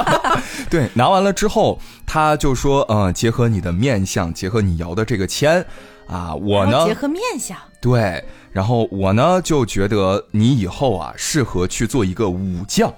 [laughs] 对，拿完了之后，他就说，嗯，结合你的面相，结合你摇的这个签，啊，我呢结，合面相，对，然后我呢就觉得你以后啊适合去做一个武将。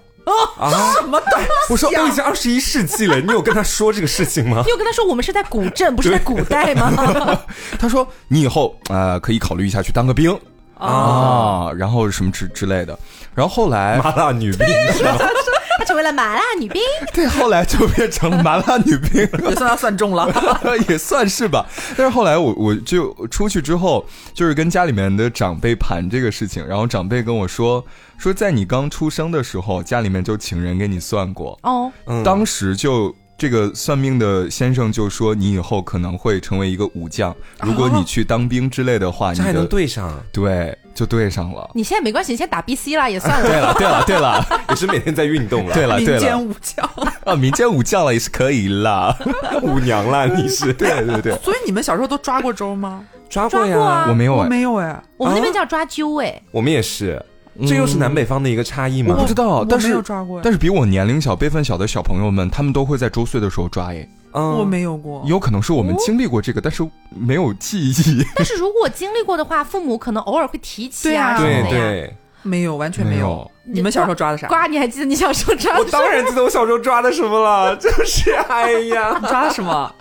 啊！什么东西？我说都已经二十一世纪了，你有跟他说这个事情吗你？有跟他说我们是在古镇，不是在古代吗？[laughs] 他说你以后呃可以考虑一下去当个兵啊，然后什么之之类的。然后后来麻辣女兵是吧？[laughs] 她成为了麻辣女兵。[laughs] 对，后来就变成了麻辣女兵。[laughs] 也算他算中了。[laughs] 也算是吧，但是后来我我就出去之后，就是跟家里面的长辈盘这个事情，然后长辈跟我说，说在你刚出生的时候，家里面就请人给你算过，哦，嗯当时就这个算命的先生就说，你以后可能会成为一个武将，如果你去当兵之类的话，你这还能对上，对就对上了。你现在没关系，你现在打 BC 啦，也算了对了。对了，对了，也是每天在运动了。对了，民间对了，武将。啊，民间武将了也是可以啦。[laughs] 舞娘啦，你是 [laughs] 对对对，所以你们小时候都抓过周吗？抓抓过啊呀，我我没有哎，没有哎，我们那边叫抓阄，哎，我们也是，这又是南北方的一个差异吗？我不知道，但是有抓过哎，但是比我年龄小、辈分小的小朋友们，他们都会在周岁的时候抓耶。嗯我没有过。有可能是我们经历过这个，但是没有记忆。[laughs] 但是如果经历过的话，父母可能偶尔会提起啊什对啊么的呀。对对，没有，完全没有没有。你们小时候抓的啥？瓜，你还记得你小时候抓的我当然记得我小时候抓的什么了，[laughs] 就是哎呀，[laughs] 抓的什么？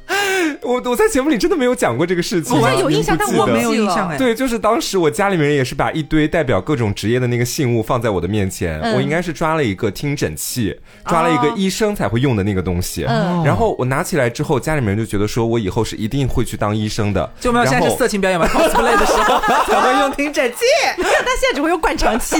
我我在节目里真的没有讲过这个事情，好像有印象，但我没有印象哎。对，就是当时我家里面人也是把一堆代表各种职业的那个信物放在我的面前，我应该是抓了一个听诊器，抓了一个医生才会用的那个东西，然后我拿起来之后，家里面人就觉得说我以后是一定会去当医生的。就没有现在是色情表演吗？cosplay 的时候 [laughs] 才会用听诊器，但现在只会用灌肠器。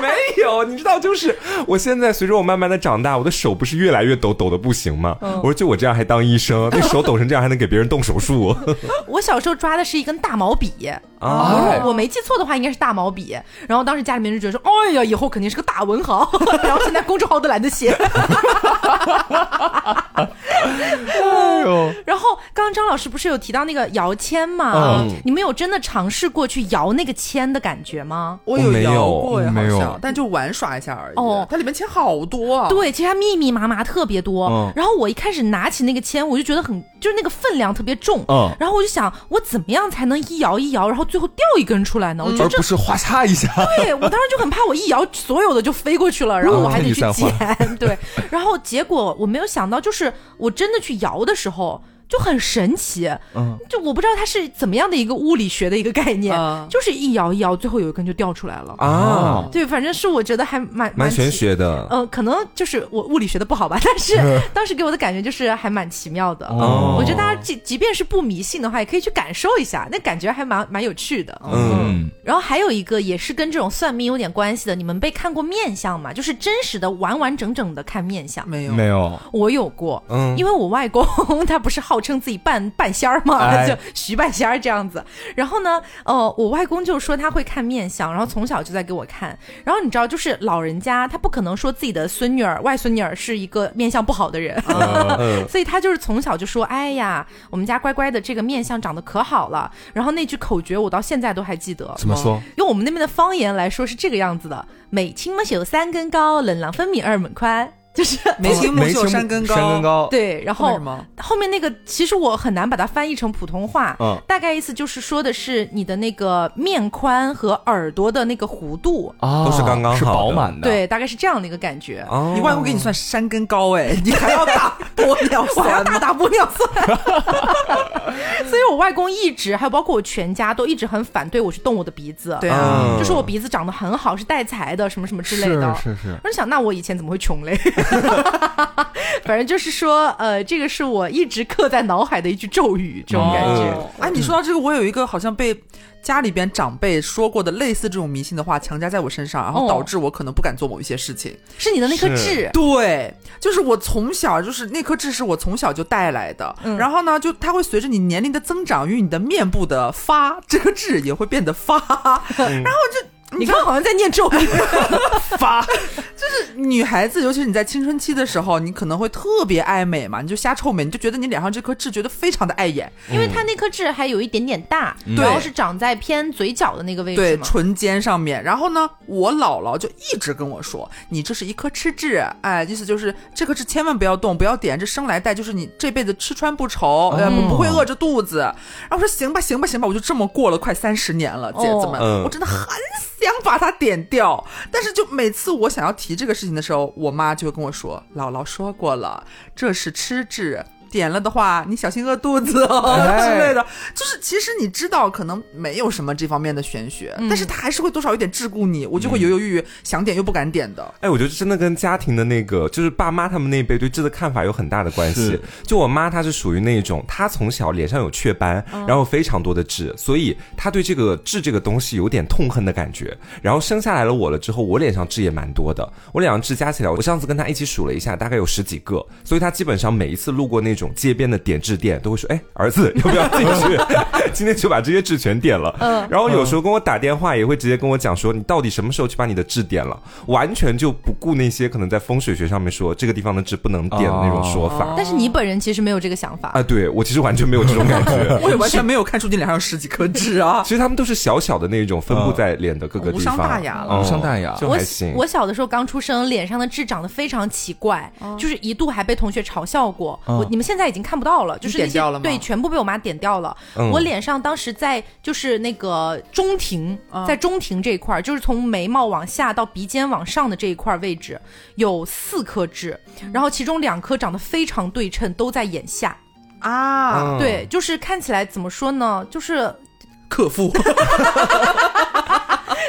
没有，你知道，就是我现在随着我慢慢的长大，我的手不是越来越抖，抖的不行吗？我说就我这样还当医生，[laughs] 那手抖成这样还能给别人动手术？[laughs] 我小时候抓的是一根大毛笔啊，我没记错的话应该是大毛笔。然后当时家里面就觉得说，哎呀，以后肯定是个大文豪。[laughs] 然后现在公众号都懒得写。哎呦！然后刚刚张老师不是有提到那个摇签吗？你们有真的尝试过去摇那个签的感觉吗？我有摇过，没有，但就玩耍一下而已。哦，它里面签好多啊。对，其实它密密麻麻特别多。然后我一开始拿起那个签，我就觉得很，就是那个分量特别重。嗯。然后我就想，我怎么样才能一摇一摇，然后最后掉一根出来呢？我觉得这不是哗嚓一下。对我当时就很怕，我一摇，所有的就飞过去了，然后我还得去捡。[laughs] 对。然后结果我没有想到，就是我真的去摇的时候。就很神奇，嗯，就我不知道它是怎么样的一个物理学的一个概念，就是一摇一摇，最后有一根就掉出来了啊！对，反正是我觉得还蛮蛮玄学的，嗯，可能就是我物理学的不好吧，但是 [laughs] 当时给我的感觉就是还蛮奇妙的。哦，我觉得大家即即便是不迷信的话，也可以去感受一下，那感觉还蛮蛮有趣的。嗯，然后还有一个也是跟这种算命有点关系的，你们被看过面相吗？就是真实的完完整整的看面相？没有，没有，我有过，嗯，因为我外公 [laughs] 他不是好。称自己半半仙儿嘛，[laughs] 就徐半仙儿这样子。然后呢，呃，我外公就说他会看面相，然后从小就在给我看。然后你知道，就是老人家他不可能说自己的孙女儿、外孙女儿是一个面相不好的人，[laughs] 所以他就是从小就说：“哎呀，我们家乖乖的这个面相长得可好了。”然后那句口诀我到现在都还记得。怎么说？用我们那边的方言来说是这个样子的：美青木秀三根高，冷浪分米二门宽。[laughs] 就是眉清目秀山根高，山根高，对，然后后面那个其实我很难把它翻译成普通话，嗯，大概意思就是说的是你的那个面宽和耳朵的那个弧度。啊，都是刚刚好，是饱满的，对，大概是这样的一个感觉。你外公给你算山根高哎，[laughs] 你还要打玻尿酸，大打玻尿酸，[laughs] 所以我外公一直还有包括我全家都一直很反对我去动我的鼻子，对啊，就说我鼻子长得很好，是带财的，什么什么之类的，是是。我就想，那我以前怎么会穷嘞？[laughs] 反正就是说，呃，这个是我一直刻在脑海的一句咒语，这种感觉。哎，你说到这个，我有一个好像被家里边长辈说过的类似这种迷信的话强加在我身上，然后导致我可能不敢做某一些事情。是你的那颗痣？对，就是我从小就是那颗痣是我从小就带来的。然后呢，就它会随着你年龄的增长与你的面部的发，[laughs] 这颗痣也会变得发，然后就。你刚，好像在念咒语。[laughs] 发，就是女孩子，尤其是你在青春期的时候，你可能会特别爱美嘛，你就瞎臭美，你就觉得你脸上这颗痣觉得非常的碍眼，因为它那颗痣还有一点点大，然后是长在偏嘴角的那个位置，对，唇尖上面。然后呢，我姥姥就一直跟我说，你这是一颗痴痣，哎，意思就是这颗痣千万不要动，不要点，这生来带，就是你这辈子吃穿不愁，呃，不会饿着肚子。然后我说行吧，行吧，行吧，我就这么过了快三十年了，姐子们，我真的很。想把它点掉，但是就每次我想要提这个事情的时候，我妈就跟我说：“姥姥说过了，这是吃痣。”点了的话，你小心饿肚子哦之类的。就是其实你知道，可能没有什么这方面的玄学，但是他还是会多少有点桎梏你，我就会犹犹豫豫，想点又不敢点的。哎，我觉得真的跟家庭的那个，就是爸妈他们那一辈对痣的看法有很大的关系。就我妈，她是属于那种，她从小脸上有雀斑，然后非常多的痣，所以她对这个痣这个东西有点痛恨的感觉。然后生下来了我了之后，我脸上痣也蛮多的，我脸上痣加起来，我上次跟她一起数了一下，大概有十几个。所以她基本上每一次路过那。种街边的点痣店都会说：“哎，儿子 [laughs] 要不要进去？[laughs] 今天就把这些痣全点了。”嗯，然后有时候跟我打电话也会直接跟我讲说：“你到底什么时候去把你的痣点了？”完全就不顾那些可能在风水学上面说这个地方的痣不能点的那种说法。但是你本人其实没有这个想法啊？对我其实完全没有这种感觉，[laughs] 我也完全没有看出你脸上有十几颗痣啊。其实他们都是小小的那种，分布在脸的各个地方，无伤大雅了，无伤大雅就还行。我小的时候刚出生，脸上的痣长得非常奇怪，就是一度还被同学嘲笑过。我你们现在已经看不到了。就是那些对，全部被我妈点掉了。我脸上当时在就是那个中庭，在中庭这一块儿，就是从眉毛往下到鼻尖往上的这一块位置，有四颗痣，然后其中两颗长得非常对称，都在眼下。啊，嗯对，就是看起来怎么说呢，就是克夫 [laughs]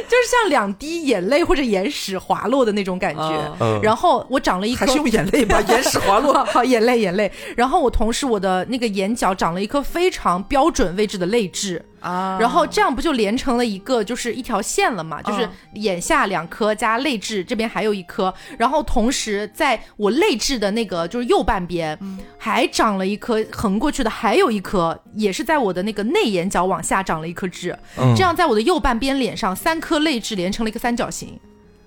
就是像两滴眼泪或者眼屎滑落的那种感觉。然后我长了一颗还是用眼泪吧，[laughs] 眼屎滑落。好，眼泪眼泪。然后我同时我的那个眼角长了一颗非常标准位置的泪痣。啊。然后这样不就连成了一个就是一条线了嘛？就是嗯眼下两颗加泪痣，这边还有一颗，然后同时在我泪痣的那个就是右半边，还长了一颗横过去的，还有一颗也是在我的那个内眼角往下长了一颗痣，嗯。这样在我的右半边脸上三颗泪痣连成了一个三角形，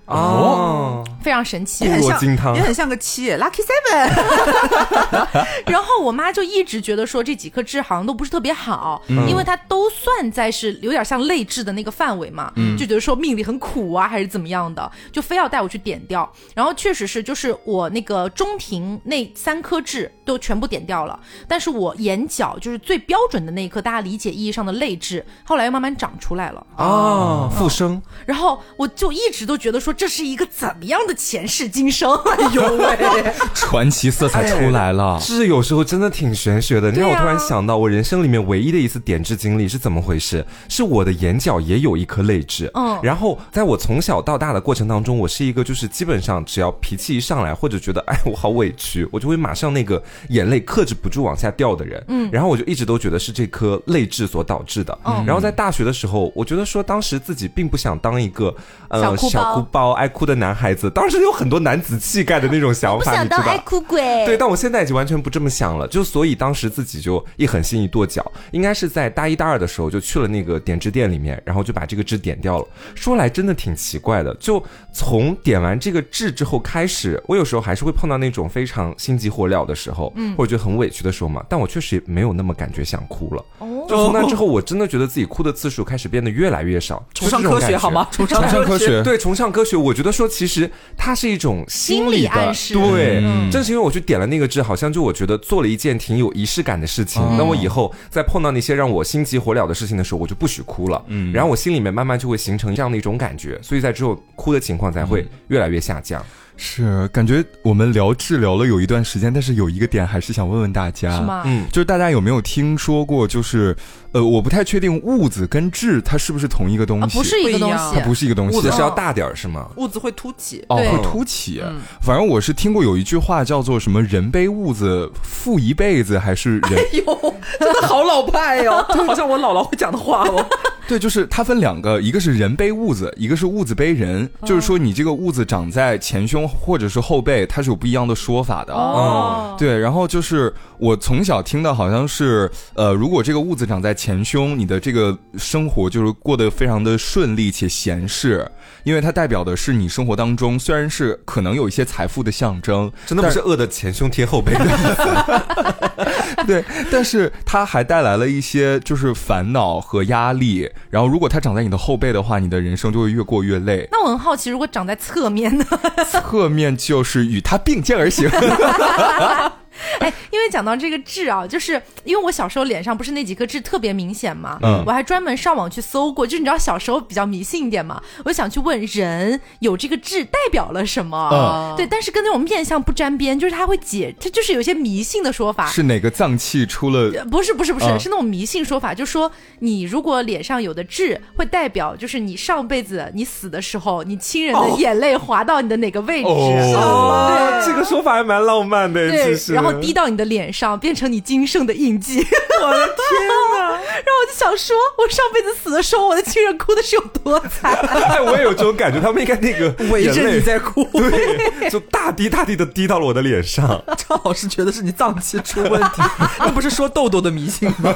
哦，非常神奇也。很像也很像个七，Lucky Seven。[laughs] 然后我妈就一直觉得说这几颗痣好像都不是特别好，嗯因为它都算在是有点像泪痣的那个范围嘛，就觉得说命里很苦啊，还是怎么样的，就非要带我去点掉。然后确实是，就是我那个中庭那三颗痣都全部点掉了，但是我眼角就是最标准的那一颗，大家理解意义上的泪痣，后来又慢慢长出来了。哦，复生，然后我就一直都觉得说这是一个怎么样的前世今生，哎呦喂！[laughs] 传奇色彩出来了。是有时候真的挺玄学的。你让我突然想到，我人生里面唯一的一次点痣经历是怎么回事？是我的眼角也有一颗泪痣。嗯然后在我从小到大的过程当中，我是一个就是基本上只要脾气一上来，或者觉得哎我好委屈，我就会马上那个眼泪克制不住往下掉的人。嗯，然后我就一直都觉得是这颗泪痣所导致的。嗯然后在大学的时候，我觉得说当时自己并不想当一个呃小哭包小哭包、爱哭的男孩子，当时有很多男子气概的那种想法，[laughs] 你知道？哭鬼对，但我现在已经完全不这么想了，就所以当时自己就一狠心一跺脚，应该是在大一大二的时候就去了那个点痣店里面，然后就把这个痣点掉了。说来真的挺奇怪的，就从点完这个痣之后开始，我有时候还是会碰到那种非常心急火燎的时候，嗯，或者觉得很委屈的时候嘛，但我确实也没有那么感觉想哭了。哦就从那之后，我真的觉得自己哭的次数开始变得越来越少，崇尚科学好吗？？崇尚科学，对，崇尚科学，我觉得说其实它是一种心理的心理暗示对，嗯正是因为我去点了那个痣，好像就我觉得做了一件挺有仪式感的事情。那我以后在碰到那些让我心急火燎的事情的时候，我就不许哭了。嗯，然后我心里面慢慢就会形成这样的一种感觉，所以在之后哭的情况才会越来越下降。是感觉我们聊治疗了有一段时间，但是有一个点还是想问问大家，是？吗？嗯，就是大家有没有听说过？就是呃，我不太确定痦子跟痣它是不是同一个东啊，西？不是一个东西它，不是一个东西。痦子是要大点儿是吗？痦子会凸起。哦，会凸起。嗯反正我是听过有一句话叫做什么“人背痦子富一辈子”，还是人哎呦，真的好老派哟、[laughs] 好像我姥姥会讲的话哦。对，就是它分两个，一个是人背痦子，一个是痦子背人。就是说你这个痦子长在前胸或者是后背，它是有不一样的说法的。哦，对，然后就是我从小听到好像是，呃，如果这个痦子长在前胸，你的这个生活就是过得非常的顺利且闲适，因为它代表的是你生活当中虽然是可能有一些财富的象征，真的不是饿的前胸贴后背的，[laughs] 对，但是它还带来了一些就是烦恼和压力。然后如果它长在你的后背的话，你的人生就会越过越累。那我很好奇，如果长在侧面呢？侧面就是与它并肩而行。[laughs] [laughs] 哎，因为讲到这个痣啊，就是因为我小时候脸上不是那几颗痣特别明显嘛，嗯我还专门上网去搜过，就是你知道小时候比较迷信一点嘛，我就想去问人有这个痣代表了什么，嗯对，但是跟那种面相不沾边，就是他会解，他就是有些迷信的说法。是哪个脏器出了？呃不是不是不是，嗯是那种迷信说法，就说你如果脸上有的痣，会代表就是你上辈子你死的时候，你亲人的眼泪滑到你的哪个位置，哦，对这个说法还蛮浪漫的，对其，实。然后滴到你的脸上，变成你今生的印记。[laughs] 我的天哪！然后我就想说，我上辈子死的时候，我的亲人哭的是有多惨。[laughs] 哎，我也有这种感觉，他们应该那个 [laughs] 围着你在哭，对，就大滴大滴的滴到了我的脸上。张老师觉得是你脏器出问题，那不是说豆豆的迷信吗？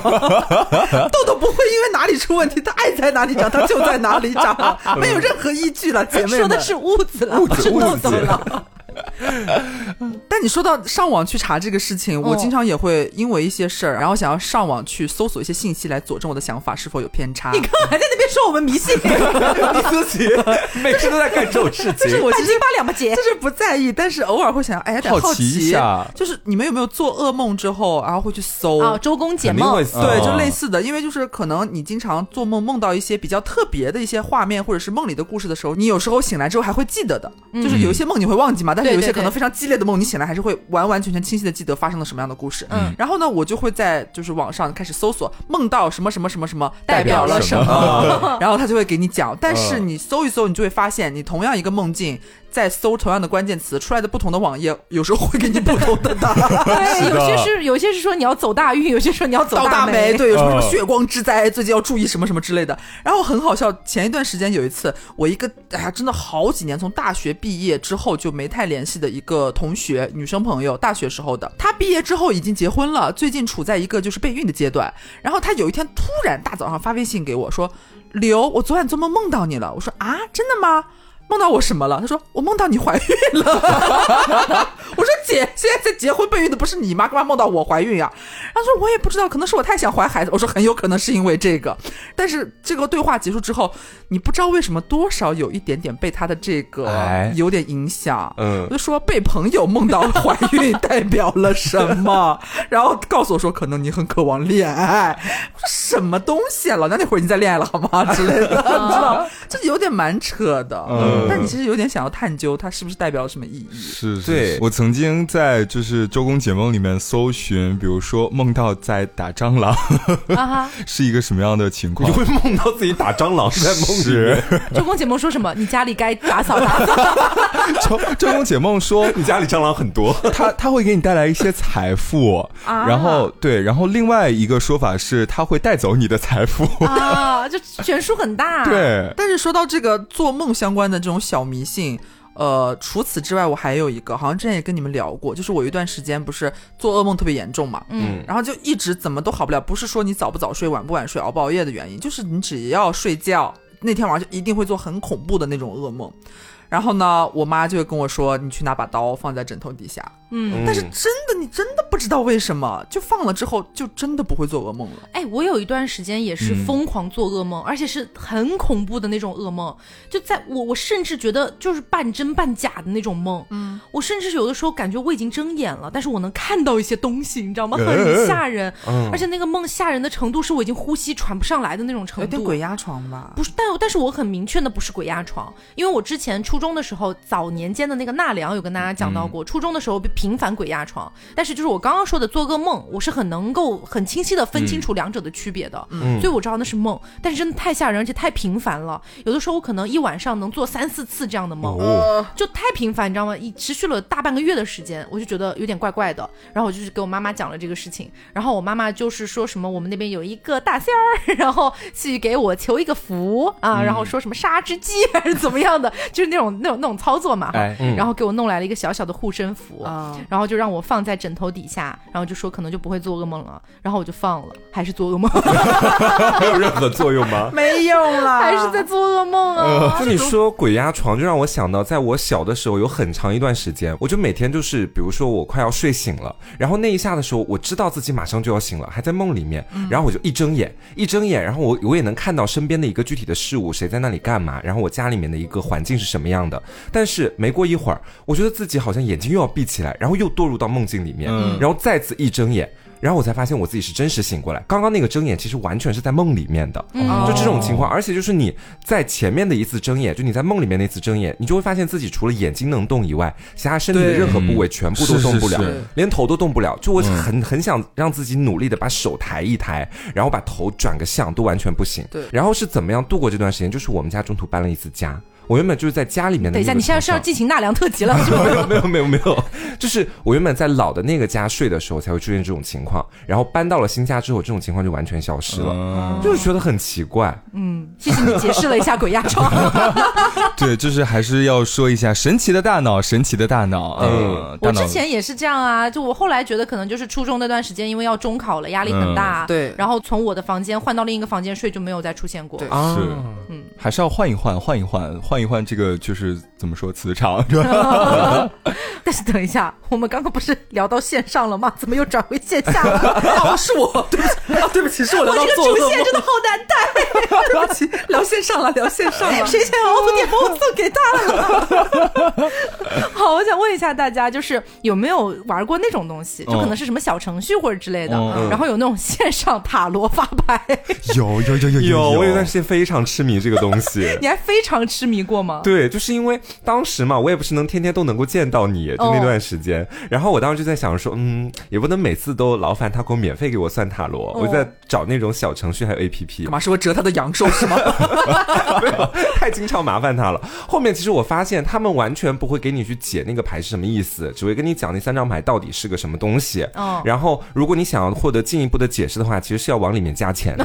豆豆不会因为哪里出问题，他爱在哪里长，他就在哪里长，没有任何依据了，姐妹们。说的是痦子了，不是痦痘痘了。[laughs] 但你说到上网去查这个事情，我哦经常也会因为一些事儿，然后想要上网去搜索一些信息来佐证我的想法是否有偏差。你刚刚还在那边说我们迷信，你自己每次都在干这种事情。就是我其实半斤八两吧姐就。是不在意，但是偶尔会想，哎，有点好奇一下就是你们有没有做噩梦之后，然后会去搜？啊，周公解梦对，哦就类似的，因为就是可能你经常做梦梦到一些比较特别的一些画面，或者是梦里的故事的时候，你有时候醒来之后还会记得的，就是有一些梦你会忘记嘛，但是有一些可能非常激烈的梦，你醒来还是会完完全全清晰的记得发生了什么样的故事。嗯然后呢，我就会在就是网上开始搜索梦到什么什么什么什么代表了什么，[laughs] 然后他就会给你讲。但是你搜一搜，你就会发现，你同样一个梦境，在搜同样的关键词出来的不同的网页，有时候会给你不同的答案。[laughs] 对，有些是有些是说你要走大运，有些说你要走倒大霉，对，有什么什么嗯血光之灾，最近要注意什么什么之类的。然后很好笑，前一段时间有一次，我一个哎呀，真的好几年，从大学毕业之后就没太联系的一个同学，女生朋友，大学时候的，她毕业之后已经结婚了，最近处在一个就是备孕的阶段。然后她有一天突然大早上发微信给我说：“刘，我昨晚做梦梦到你了。”我说：“啊，真的吗？”梦到我什么了？他说我梦到你怀孕了。[laughs] 我说姐，结婚备孕的不是你吗？干嘛梦到我怀孕呀、他说我也不知道，可能是我太想怀孩子。我说很有可能是因为这个。但是这个对话结束之后，你不知道为什么多少有一点点被他的这个哎有点影响。嗯我就说被朋友梦到怀孕 [laughs] 代表了什么？[laughs] 然后告诉我说可能你很渴望恋爱。我说什么东西啊？老娘那会儿已经在恋爱了好吗？之类的，[laughs] 你知道，这有点蛮扯的。嗯但你其实有点想要探究它是不是代表了什么意义。是，是对是我曾经在就是周公解梦里面搜寻，比如说梦到在打蟑螂啊。[laughs] 是一个什么样的情况你？会梦到自己打蟑螂是在梦里是面，周公解梦说什么？你家里该打扫打扫。[laughs] 周周公解梦说，[laughs] 你家里蟑螂很多。他他会给你带来一些财富，啊然后对，然后另外一个说法是他会带走你的财富，啊，就悬殊很大。，对，但是说到这个做梦相关的这种小迷信，呃，除此之外，我还有一个，好像之前也跟你们聊过，就是我有一段时间不是做噩梦特别严重嘛，嗯，然后就一直怎么都好不了，不是说你早不早睡、晚不晚睡、熬不熬夜的原因，就是你只要睡觉，那天晚上就一定会做很恐怖的那种噩梦。然后呢，我妈就会跟我说：“你去拿把刀放在枕头底下。”嗯，但是真的，你真的不知道为什么，就放了之后，就真的不会做噩梦了。哎，我有一段时间也是嗯疯狂做噩梦，而且是很恐怖的那种噩梦，就在我我甚至觉得就是半真半假的那种梦。嗯，我甚至有的时候感觉我已经睁眼了，但是我能看到一些东西，你知道吗？很吓人，嗯而且那个梦吓人的程度是我已经呼吸喘不上来的那种程度。有点鬼压床吧？不是，但但是我很明确的不是鬼压床，因为我之前初中的时候，早年间的那个纳凉有跟大家讲到过，初中的时候频繁鬼压床，但是就是我刚刚说的做噩梦，我是很能够很清晰的分清楚两者的区别的，嗯。所以我知道那是梦，但是真的太吓人，而且太频繁了，有的时候我可能一晚上能做三四次这样的梦，哦，就太频繁，你知道吗？一持续了大半个月的时间，我就觉得有点怪怪的。然后我就是给我妈妈讲了这个事情，然后我妈妈就是说什么我们那边有一个大仙儿，[laughs] 然后去给我求一个福啊，然后说什么杀只鸡还是怎么样的，就是那种那种那种操作嘛。哎。嗯。然后给我弄来了一个小小的护身符，啊然后就让我放在枕头底下，然后就说可能就不会做噩梦了，然后我就放了，还是做噩梦，[laughs] 没有任何作用吗？没有啦，还是在做噩梦啊。就你说鬼压床，就让我想到，在我小的时候，有很长一段时间，我就每天就是，比如说我快要睡醒了，然后那一下的时候，我知道自己马上就要醒了，还在梦里面，然后我就一睁眼，一睁眼，然后我我也能看到身边的一个具体的事物，谁在那里干嘛，然后我家里面的一个环境是什么样的。但是没过一会儿，我觉得自己好像眼睛又要闭起来，然后又堕入到梦境里面，嗯然后再次一睁眼。然后我才发现我自己是真实醒过来，刚刚那个睁眼其实完全是在梦里面的，就这种情况，而且就是你在前面的一次睁眼，就你在梦里面那次睁眼，你就会发现自己除了眼睛能动以外，其他身体的任何部位全部都动不了，是是连头都动不了。就我很很想让自己努力的把手抬一抬，然后把头转个向，都完全不行。对然后是怎么样度过这段时间？就是我们家中途搬了一次家。我原本就是在家里面的等一下，你现在是要进行纳凉特辑了是吗？[laughs] 没有没有没有没有，就是我原本在老的那个家睡的时候才会出现这种情况，然后搬到了新家之后，这种情况就完全消失了，嗯就是觉得很奇怪。嗯，谢谢你解释了一下鬼压床。[laughs] 对，就是还是要说一下神奇的大脑，神奇的大脑，嗯嗯，大我之前也是这样啊，就我后来觉得可能就是初中那段时间，因为要中考了，压力很大，嗯对然后从我的房间换到另一个房间睡，就没有再出现过。对啊是嗯，还是要换一换，换一换，换一换这个就是怎么说磁场，是吧？[laughs] 但是等一下，我们刚刚不是聊到线上了吗？怎么又转回线下了？哦，是我，对不起，啊，[laughs] 对不起，是我聊我这个到做噩梦主线真的好难带，[laughs] 对不起，聊线上了，聊线上了。谁想要我点播我送给他了？好，我想问一一下大家，就是有没有玩过那种东西，就可能是什么小程序或者之类的，嗯然后有那种线上塔罗发牌，有有有有有，我有段时间非常痴迷这个东西。你还非常痴迷过吗？对，就是因为当时嘛，我也不是能天天都能够见到你，就那段时间。然后我当时就在想说，嗯，也不能每次都劳烦他给我免费给我算塔罗，我就在找那种小程序还有 A P P 干。嘛是会折他的阳寿是吗？[laughs] 没有，太经常麻烦他了。后面其实我发现他们完全不会给你去解那个牌是什么意思，只会跟你讲那三张牌到底是个什么东西。哦然后如果你想要获得进一步的解释的话，其实是要往里面加钱的。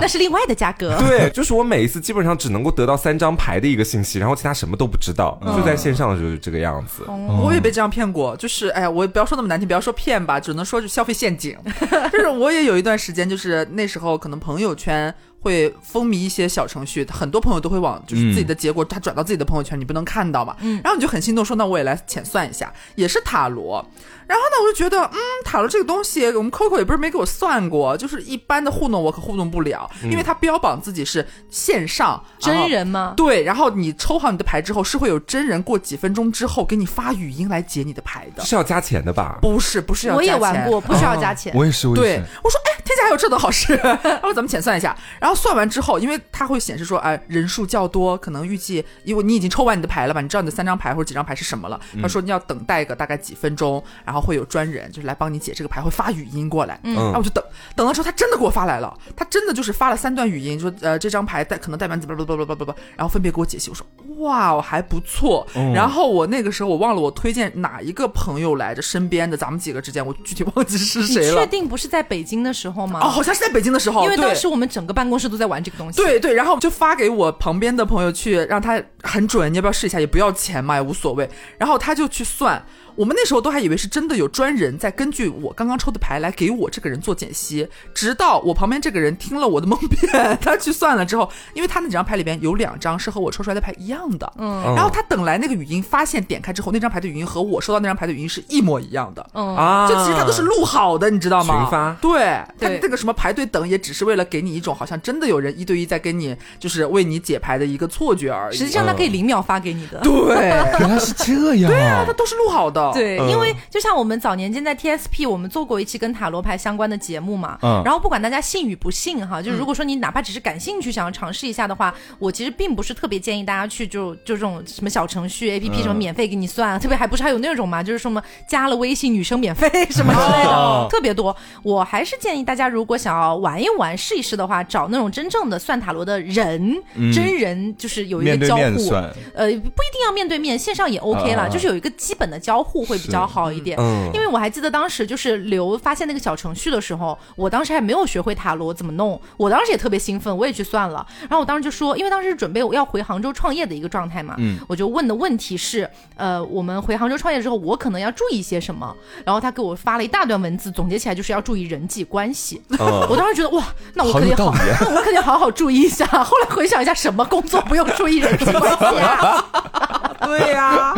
那是另外的价格。对，就是我每一次基本上只能够得到三张牌的一个信息，然后其他什么都不知道，就在线上的时候就这个样子。我也被这样骗过，就是哎呀，我也不要说那么难听，不要说骗吧，只能说是消费陷阱。[laughs] 就是我也有一段时间，就是那时候可能朋友圈会风靡一些小程序，很多朋友都会往就是自己的结果，他转到自己的朋友圈，你不能看到嘛。然后你就很心动，说那我也来浅算一下，也是塔罗。然后呢，我就觉得，嗯，塔罗这个东西，我们 Coco 也不是没给我算过，就是一般的糊弄我可糊弄不了，因为他标榜自己是线上真人吗？对，然后你抽好你的牌之后，是会有真人过几分钟之后给你发语音来解你的牌的。是要加钱的吧？不是，不是要我也加钱玩过，不需要加钱。我也是，我也对。，我说，哎，天下还有这等好事，[laughs] 然后咱们浅算一下。然后算完之后，因为它会显示说，哎，人数较多，可能预计，因为你已经抽完你的牌了吧，你知道你的三张牌或者几张牌是什么了。他说你要等待个大概几分钟，然后会有专人就是来帮你解这个牌，会发语音过来。嗯然后我就等等了之后，他真的给我发来了，他真的就是发了三段语音，说呃这张牌代可能代表怎么怎么怎么怎么怎么，然后分别给我解析。我说哇，我还不错。然后我那个时候我忘了我推荐哪一个朋友来着，身边的咱们几个之间，我具体忘记是谁了确。定不是在北京的时候吗？哦，好像是在北京的时候，因为当时我们整个办公室都在玩这个东西。对对，然后就发给我旁边的朋友去，让他很准，你要不要试一下？也不要钱嘛，也无所谓。然后他就去算，我们那时候都还以为是真的有专人在根据我刚刚抽的牌来给我这个人做解析，直到我旁边这个人听了我的蒙骗，他去算了之后，因为他那几张牌里边有两张是和我抽出来的牌一样的，嗯，然后他等来那个语音，发现点开之后那张牌的语音和我收到那张牌的语音是一模一样的，嗯，啊，就其实他都是录好的，你知道吗？群发对，他对这个什么排队等，也只是为了给你一种好像真的有人一对一在跟你，就是为你解牌的一个错觉而已。实际上他可以零秒发给你的。对，原来是这样。对啊他都是录好的。，对，嗯因为就像我们早年间在 TSP，我们做过一期跟塔罗牌相关的节目嘛。嗯。然后不管大家信与不信哈，就是如果说你哪怕只是感兴趣，想要尝试一下的话，我其实并不是特别建议大家去就就这种什么小程序 APP 什么免费给你算，特别还不是还有那种嘛，就是什么加了微信女生免费 [laughs] 什么之类的，哦。特别多。我还是建议大家如果想要玩一玩、试一试的话，找那种真正的算塔罗的人，真人就是有一个交互。面算，呃，不一定要面对面，线上也 OK 了，啊。就是有一个基本的交互会比较好一点。嗯因为我还记得当时就是刘发现那个小程序的时候，我当时还没有学会塔罗怎么弄，我当时也特别兴奋，我也去算了。然后我当时就说，因为当时是准备我要回杭州创业的一个状态嘛，嗯我就问的问题是，呃，我们回杭州创业之后，我可能要注意些什么？然后他给我发了一大段文字，总结起来就是要注意人际关系。嗯我当时觉得哇，那我好肯定好，那我肯定好好注意一下。后来回想一下，什么工作不用注意人际关系啊？[laughs] 对呀、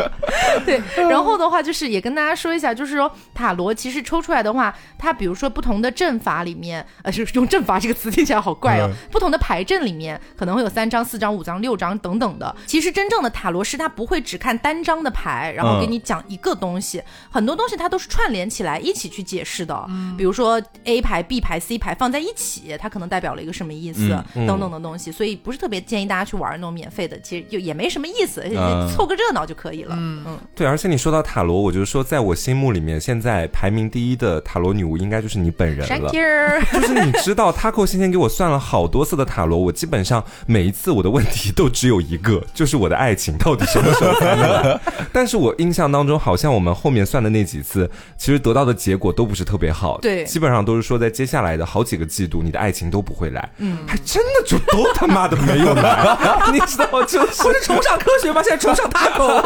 对，然后的话就是也跟大家说一下，就是说塔罗其实抽出来的话，它比如说不同的阵法里面，呃，就是用阵法这个词听起来好怪哦，不同的牌阵里面可能会有三张、四张、五张、六张等等的。其实真正的塔罗师他不会只看单张的牌，然后给你讲一个东西，很多东西它都是串联起来一起去解释的。比如说 A 牌、B 牌、C 牌放在一起，它可能代表了一个什么意思，嗯等等的东西，所以不是特别建议大家去玩那种免费的，其实就也没什么意思，嗯凑个热闹就可以了。嗯嗯。对，而且你说到塔罗，我就是说，在我心目里面，现在排名第一的塔罗女巫应该就是你本人了。[laughs] 就是你知道，Taco 先前给我算了好多次的塔罗，我基本上每一次我的问题都只有一个，就是我的爱情到底什么时候才能来？[laughs] 但是我印象当中，好像我们后面算的那几次，其实得到的结果都不是特别好。对基本上都是说在接下来的好几个季度，你的爱情都不会来。嗯，还真的就都他妈的没有来，[laughs] 你知道，就是不是崇尚科学吗？现在崇尚 taco。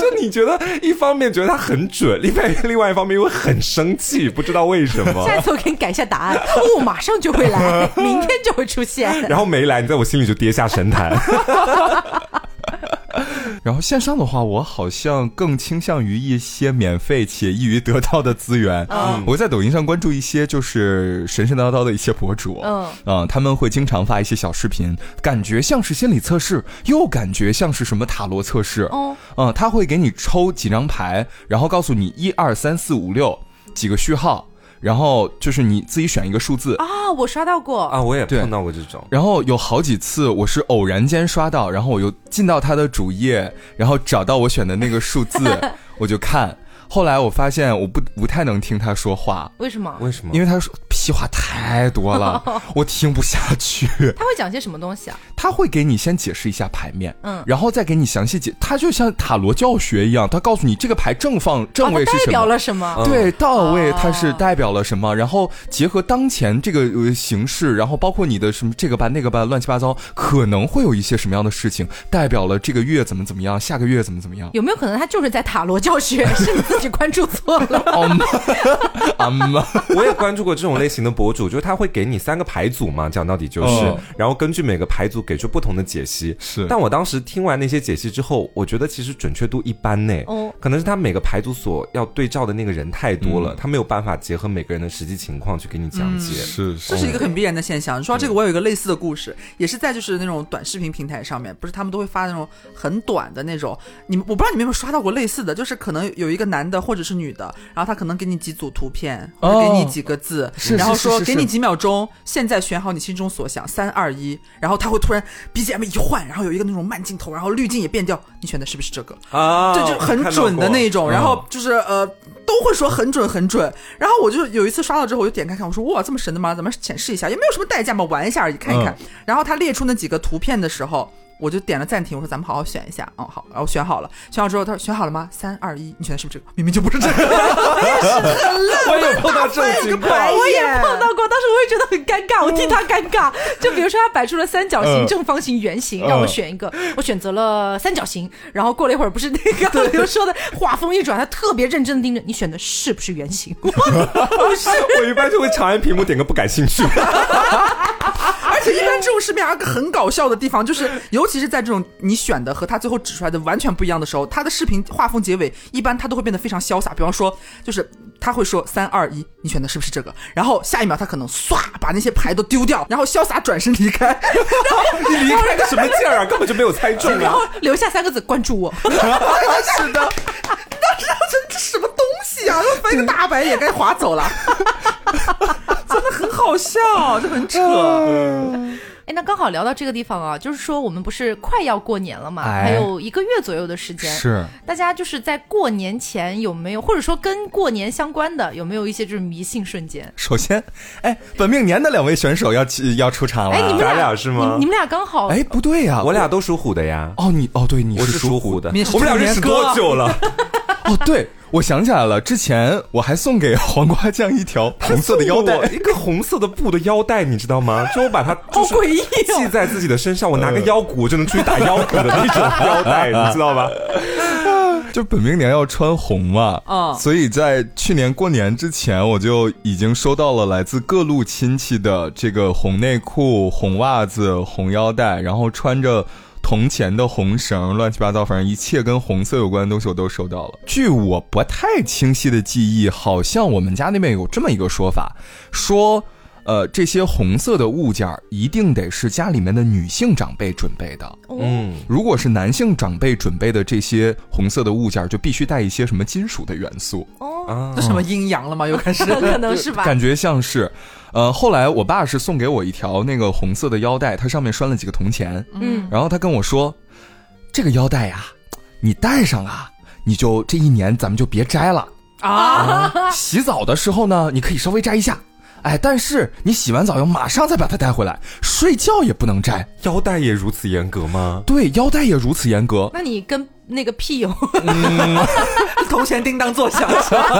就你觉得一方面觉得他很准，另外另外一方面又很生气，不知道为什么。[laughs] 下次我给你改一下答案，哦，马上就会来，[laughs] 明天就会出现。然后没来，你在我心里就跌下神坛。[laughs] [laughs] 然后线上的话，我好像更倾向于一些免费且易于得到的资源。嗯我在抖音上关注一些就是神神叨叨的一些博主，嗯啊、他们会经常发一些小视频，感觉像是心理测试，又感觉像是什么塔罗测试。哦，嗯，他会给你抽几张牌，然后告诉你一二三四五六几个序号，然后就是你自己选一个数字。啊，我刷到过啊，我也对碰到过这种。然后有好几次我是偶然间刷到，然后我又进到他的主页，然后找到我选的那个数字，[laughs] 我就看。后来我发现我不不太能听他说话，为什么？为什么？因为他说屁话太多了，[laughs] 我听不下去。他会讲些什么东西啊？他会给你先解释一下牌面，嗯然后再给你详细解，他就像塔罗教学一样，他告诉你这个牌正放正位是什么。表了什么？对，到位哦它是代表了什么？然后结合当前这个呃形势，然后包括你的什么这个吧那个吧乱七八糟，可能会有一些什么样的事情，代表了这个月怎么怎么样，下个月怎么怎么样。有没有可能他就是在塔罗教学，是你自己关注错了？[laughs] 哦妈，啊妈，[laughs] 我也关注过这种类型的博主，就是他会给你三个牌组嘛，讲到底就是，嗯然后根据每个牌组给出不同的解析。是但我当时听完那些解析之后，我觉得其实准确度一般呢。哦可能是他每个牌组所要对照的那个人太多嗯了，他没有办法结合每个人的实际情况去给你讲解。是这是一个很必然的现象。你说到这个，我有一个类似的故事，也是在就是那种短视频平台上面，不是他们都会发那种很短的那种。你们我不知道你们有没有刷到过类似的，就是可能有一个男的或者是女的，然后他可能给你几组图片，或者给你几个字，是然后是是是说给你几秒钟，现在选好你心中所想，三二一，然后他会突然 BGM 一换，然后有一个那种慢镜头，然后滤镜也变掉，你选的是不是这个？啊，这，就很准的那种，嗯然后就是呃，都会说很准很准。然后我就有一次刷到之后，我就点开看，我说哇，这么神的吗？咱们浅试一下，也没有什么代价嘛，玩一下而已，看一看。然后他列出那几个图片的时候。我就点了暂停，我说咱们好好选一下，嗯好，然后选好了，选好之后他说选好了吗？三二一，你选的是不是这个？明明就不是这个，[laughs] 我也碰到这种情况。我也碰到过，当时我也觉得很尴尬，我替他尴尬。就比如说他摆出了三角形、嗯正方形、圆形，嗯让我选一个，我选择了三角形。然后过了一会儿，不是那个刘 [laughs] 说的，话锋一转，他特别认真的盯着你选的是不是圆形？[laughs] 我一般就会长按屏幕点个不感兴趣。一般这种视频还有个很搞笑的地方，就是 [laughs] 尤其是在这种你选的和他最后指出来的完全不一样的时候，他的视频画风结尾一般他都会变得非常潇洒。比方说，就是他会说三二一，你选的是不是这个？然后下一秒他可能唰把那些牌都丢掉，然后潇洒转身离开。[laughs] 你离开个什么劲儿啊？根本就没有猜中啊 [laughs] 然后！留下三个字关注我。是的，当时我觉得这什么东西啊？翻一个大白眼，该划走了，真的很好笑，就很扯。[laughs] 哎，那刚好聊到这个地方啊，就是说我们不是快要过年了嘛，哎还有一个月左右的时间。是大家就是在过年前有没有，或者说跟过年相关的，有没有一些就是迷信瞬间？首先，哎，本命年的两位选手要起要出场了。哎，你们俩俩是吗你你们俩刚好，哎，不对呀、我俩都属虎的呀。哦，你哦，对，你是属属虎的，我们俩认识多久了？[laughs] [laughs] 哦，对，我想起来了，之前我还送给黄瓜酱一条红色的腰带，一个红色的布的腰带，你知道吗？就我把它 [laughs] 系在自己的身上，我拿个腰鼓就能出去打腰鼓的那种腰带，你知道吧？[laughs] 就本命年要穿红嘛，嗯所以在去年过年之前，我就已经收到了来自各路亲戚的这个红内裤、红袜子、红腰带，然后穿着。铜钱的红绳，乱七八糟，反正一切跟红色有关的东西我都收到了。据我不太清晰的记忆，好像我们家那边有这么一个说法，说，呃，这些红色的物件一定得是家里面的女性长辈准备的。哦，嗯，如果是男性长辈准备的这些红色的物件，就必须带一些什么金属的元素，哦，啊这什么阴阳了吗？又开始 [laughs] 可能是吧。感觉像是。呃，后来我爸是送给我一条那个红色的腰带，它上面拴了几个铜钱，嗯，然后他跟我说，这个腰带呀、你戴上啊，你就这一年咱们就别摘了。啊，洗澡的时候呢，你可以稍微摘一下，哎，但是你洗完澡要马上再把它带回来，睡觉也不能摘。腰带也如此严格吗？对，腰带也如此严格。那你跟那个屁友 [laughs] 铜钱叮当作响，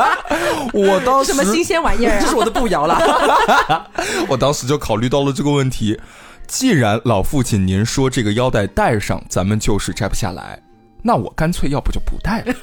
[laughs] 我当时什么新鲜玩意儿啊？这是我的步摇了。[laughs] 我当时就考虑到了这个问题。既然老父亲您说这个腰带带上，咱们就是摘不下来，那我干脆要不就不戴了。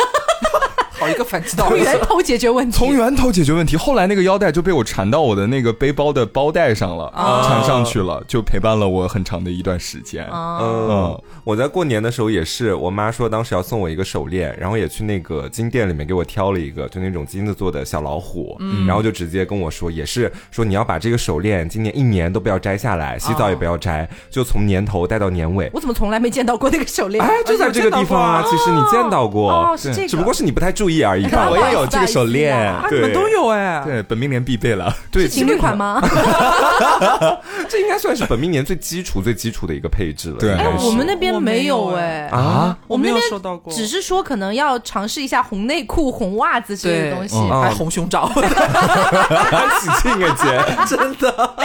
讨一个反其道从。源头解决问题。从源头解决问题。后来那个腰带就被我缠到我的那个背包的包带上了，哦缠上去了，就陪伴了我很长的一段时间。啊，嗯，我在过年的时候也是，我妈说当时要送我一个手链，然后也去那个金店里面给我挑了一个，就那种金子做的小老虎，嗯然后就直接跟我说，也是说你要把这个手链今年一年都不要摘下来，洗澡也不要摘，就从年头戴到年尾。我怎么从来没见到过那个手链？哎，就在这个地方啊，其实你见到过，哦，是这个，只不过是你不太注意而已我也有这个手链啊，你们对都有哎，对，本命年必备了。对 [laughs] 是情侣款？吗？[laughs] 这应该算是本命年最基础、最基础的一个配置了。对我们那边没没有有哎。啊，我们那边收到过，只是说可能要尝试一下红内裤、红袜子之类的东西。嗯还红胸罩，[laughs] 喜庆啊姐。真的，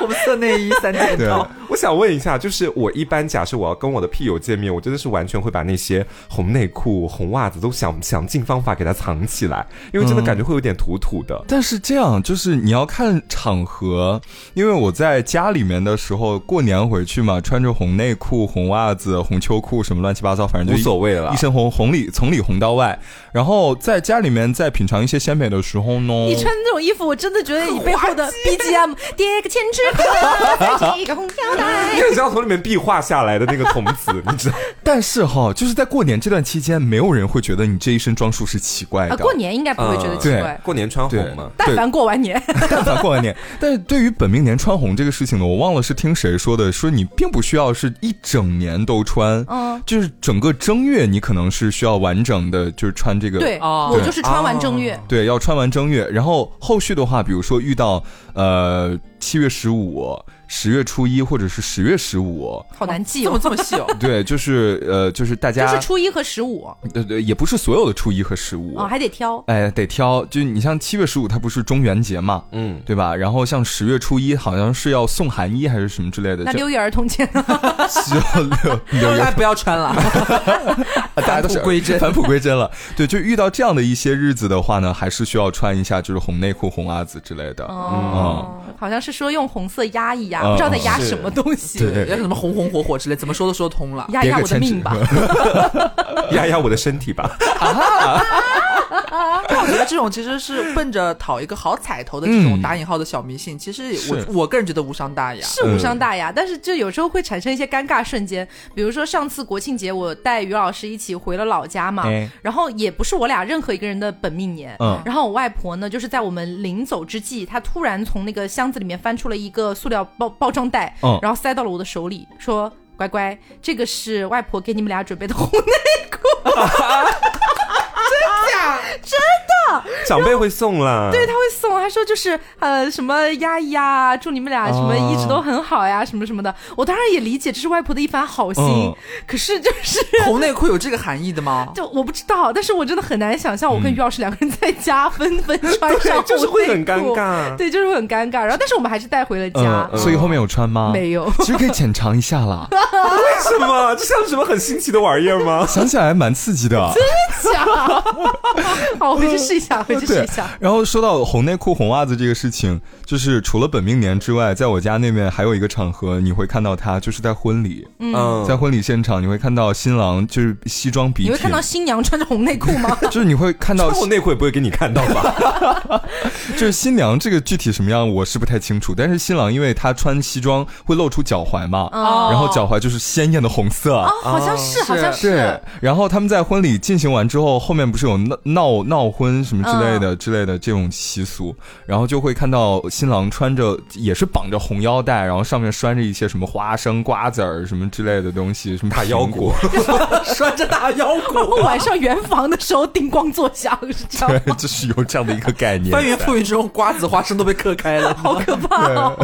红色内衣三件套。我想问一下，就是我一般假设我要跟我的屁友见面，我真的是完全会把那些红内裤、红袜子都想想尽方法给它藏起来，因为真的感觉会有点土土的。但是这样就是你要看场合，因为我在家里面的时候，过年回去嘛，穿着红内裤、红袜子、红秋裤什么乱七八糟，反正就无所谓了一身红，红里从里红到外。然后在家里面在品尝一些鲜美的时候呢，你穿这种衣服，我真的觉得你背后的 [laughs] BGM 叠个千纸 [laughs] 鹤，再系一个红腰带。你很像从里面壁画下来的那个童子，你知道？[laughs] 但是哈，就是在过年这段期间，没有人会觉得你这一身装束是奇怪的。啊，过年应该不会觉得奇对。怪，过年穿红嘛。[laughs] 但凡过完年，但凡过完年，但是对于本命年穿红这个事情呢，我忘了是听谁说的，说你并不需要是一整年都穿，嗯，就是整个正月你可能是需要完整的，就是穿这个。对，哦。我就是穿完正月，对，要穿完正月，然后后续的话，比如说遇到呃七月十五、五十月初一或者是十月十五，好难记这么哦。这么细哦，[laughs] 对，就是呃就是大就家是初一和十五对对，也不是所有的初一和十五哦，还得挑。哎，得挑，就你像七月十五，它不是中元节嘛，嗯，对吧？然后像十月初一，好像是要送寒衣还是什么之类的，那六一儿童节呢？[laughs] 需要六六月 [laughs] 大家不要穿了。大家都是返璞归真返璞归真了。对，就遇到这样的一些日子的话呢，还是需要穿一下就是红内裤、红袜子之类的。哦，好像是说用红色压一压，嗯不知道在压什么东西。对要什么红红火火之类，怎么说都说通了。压一压我的命吧。[laughs] 压压我的身体吧。但 [laughs] [laughs] [laughs] 我觉得这种其实是奔着讨一个好彩头的这种嗯打引号的小迷信，其实我我个人觉得无伤大雅。是无伤大雅，但是就有时候会产生一些尴尬瞬间。比如说上次国庆节，我带于老师一起回了老家嘛，哎然后也不是我俩任何一个人的本命年。嗯然后我外婆呢，就是在我们临走之际，她突然从那个箱子里面翻出了一个塑料包包装袋，嗯然后塞到了我的手里，说：“乖乖，这个是外婆给你们俩准备的红内裤。[laughs] ” [laughs] 长辈会送了。对，他会送，他说就是呃什么压一压，祝你们俩什么一直都很好呀，什么什么的。我当然也理解这是外婆的一番好心，嗯可是就是。[laughs] 红内裤有这个含义的吗？[laughs] 就我不知道，但是我真的很难想象，我跟于老师两个人在家纷纷穿上对，就是会很尴尬。对，就是会很尴尬。然后，但是我们还是带回了家，嗯，所以后面有穿吗？没有。其实可以浅尝一下啦，为什么？这像什么很新奇的玩意儿吗？想起来还蛮刺激的。假，好，我回去试一下，回去试一下。，然后说到红内裤、红袜子这个事情，就是除了本命年之外，在我家那边还有一个场合，你会看到它，就是在婚礼，嗯，在婚礼现场，你会看到新郎就是西装笔挺，你会看到新娘穿着红内裤吗？[laughs] 就是你会看到穿我内裤也不会给你看到吧？[laughs] 就是新娘这个具体什么样，我是不太清楚。但是新郎因为他穿西装会露出脚踝嘛，哦然后脚踝就是鲜艳的红色。哦，好像是，好像对是。，然后他们在婚礼进行完之后，后面不是有闹闹闹闹婚什么之类的、之类的这种习俗，然后就会看到新郎穿着也是绑着红腰带，然后上面拴着一些什么花生、瓜子儿什么之类的东西，什么大腰苹果。果，[laughs] 拴着大腰然后鼓，[laughs] 晚上圆房的时候叮咣作响，是这样 [laughs] 对，就是有这样的一个概念。翻云覆雨之后，瓜子花生都被嗑开了。好可怕。哦！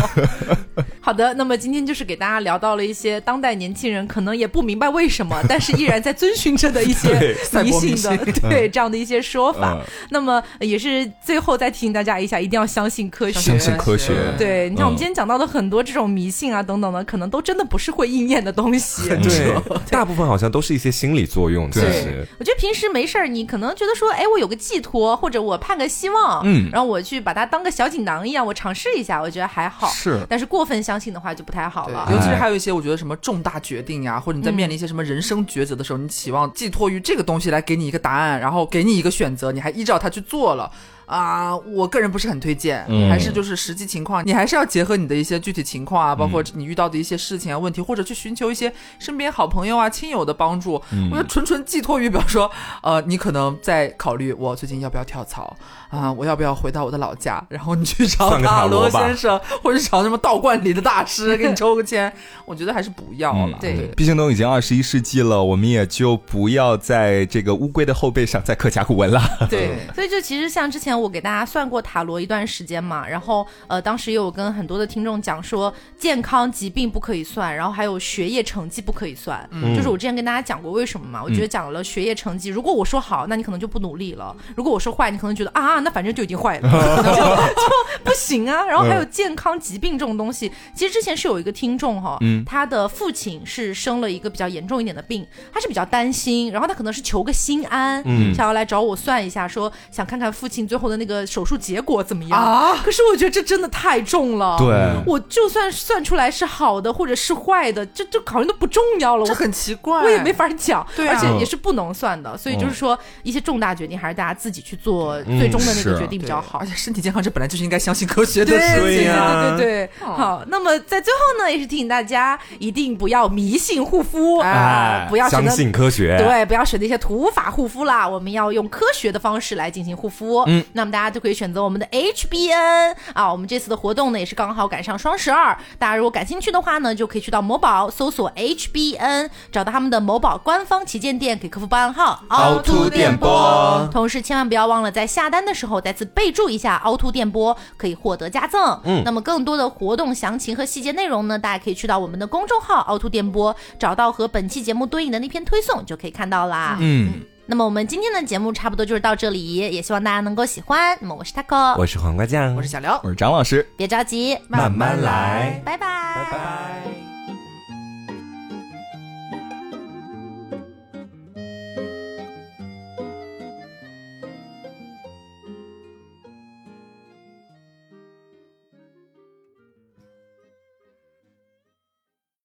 好的，那么今天就是给大家聊到了一些当代年轻人可能也不明白为什么，[laughs] 但是依然在遵循着的一些对迷信的，对这样的一些说法嗯。那么也是最后再提醒大家一下，一定要相信科学。相信科学，对，你看我们嗯今天讲到的很多这种迷信啊等等的，可能都真的不是会应验的东西。对，大部分好像都是一些心理作用。其对实，我觉得平时没事儿，你可能觉得说，哎，我有个寄托，或者我盼个希望，嗯然后我去把它当个小锦囊一样，我尝试一下，我觉得还好。是但是过分相向性的话就不太好了。尤其是还有一些我觉得什么重大决定呀，或者你在面临一些什么人生抉择的时候，你期望寄托于这个东西来给你一个答案，然后给你一个选择，你还依照它去做了。啊，我个人不是很推荐，还是就是实际情况，你还是要结合你的一些具体情况啊，包括你遇到的一些事情啊、问题，或者去寻求一些身边好朋友啊、亲友的帮助。我觉得纯纯寄托于，比方说，呃，你可能在考虑我最近要不要跳槽啊，我要不要回到我的老家，[laughs] 然后你去找塔罗先生，或者找什么道观里的大师 [laughs] 给你抽个签，我觉得还是不要了。对，毕竟都已经二十一世纪了，我们也就不要在这个乌龟的后背上再刻甲骨文了。对，所以就其实像之前。我给大家算过塔罗一段时间嘛，然后呃，当时也有跟很多的听众讲说，健康疾病不可以算，然后还有学业成绩不可以算，嗯就是我之前跟大家讲过为什么嘛？我觉得讲了学业成绩，如果我说好，那你可能就不努力了；如果我说坏，你可能觉得啊，那反正就已经坏了，[laughs] 就不行啊。然后还有健康疾病这种东西，其实之前是有一个听众哈，他的父亲是生了一个比较严重一点的病，他是比较担心，然后他可能是求个心安，想要来找我算一下，说想看看父亲最后。的那个手术结果怎么样啊？可是我觉得这真的太重了。对，我就算算出来是好的或者是坏的，这这好像都不重要了。这很奇怪，我也没法讲。对，而且也是不能算的。所以就是说，一些重大决定还是大家自己去做最终的那个决定比较好。而且身体健康这本来就是应该相信科学的。对对对对对。好，那么在最后呢，也是提醒大家，一定不要迷信护肤啊，不要相信科学。对，不要选那些土法护肤啦，我们要用科学的方式来进行护肤。嗯。那么大家就可以选择我们的 HBN 啊，我们这次的活动呢也是刚好赶上双十二，大家如果感兴趣的话呢，就可以去到某宝搜索 HBN，找到他们的某宝官方旗舰店，给客服报暗号凹凸电波。同时千万不要忘了在下单的时候再次备注一下凹凸电波，可以获得加赠。嗯，那么更多的活动详情和细节内容呢，大家可以去到我们的公众号凹凸电波，找到和本期节目对应的那篇推送就可以看到啦。嗯。那么我们今天的节目差不多就是到这里，也希望大家能够喜欢。那么我是 taco，我是黄瓜酱，我是小刘，我是张老师。别着急，慢慢来，拜拜，拜拜。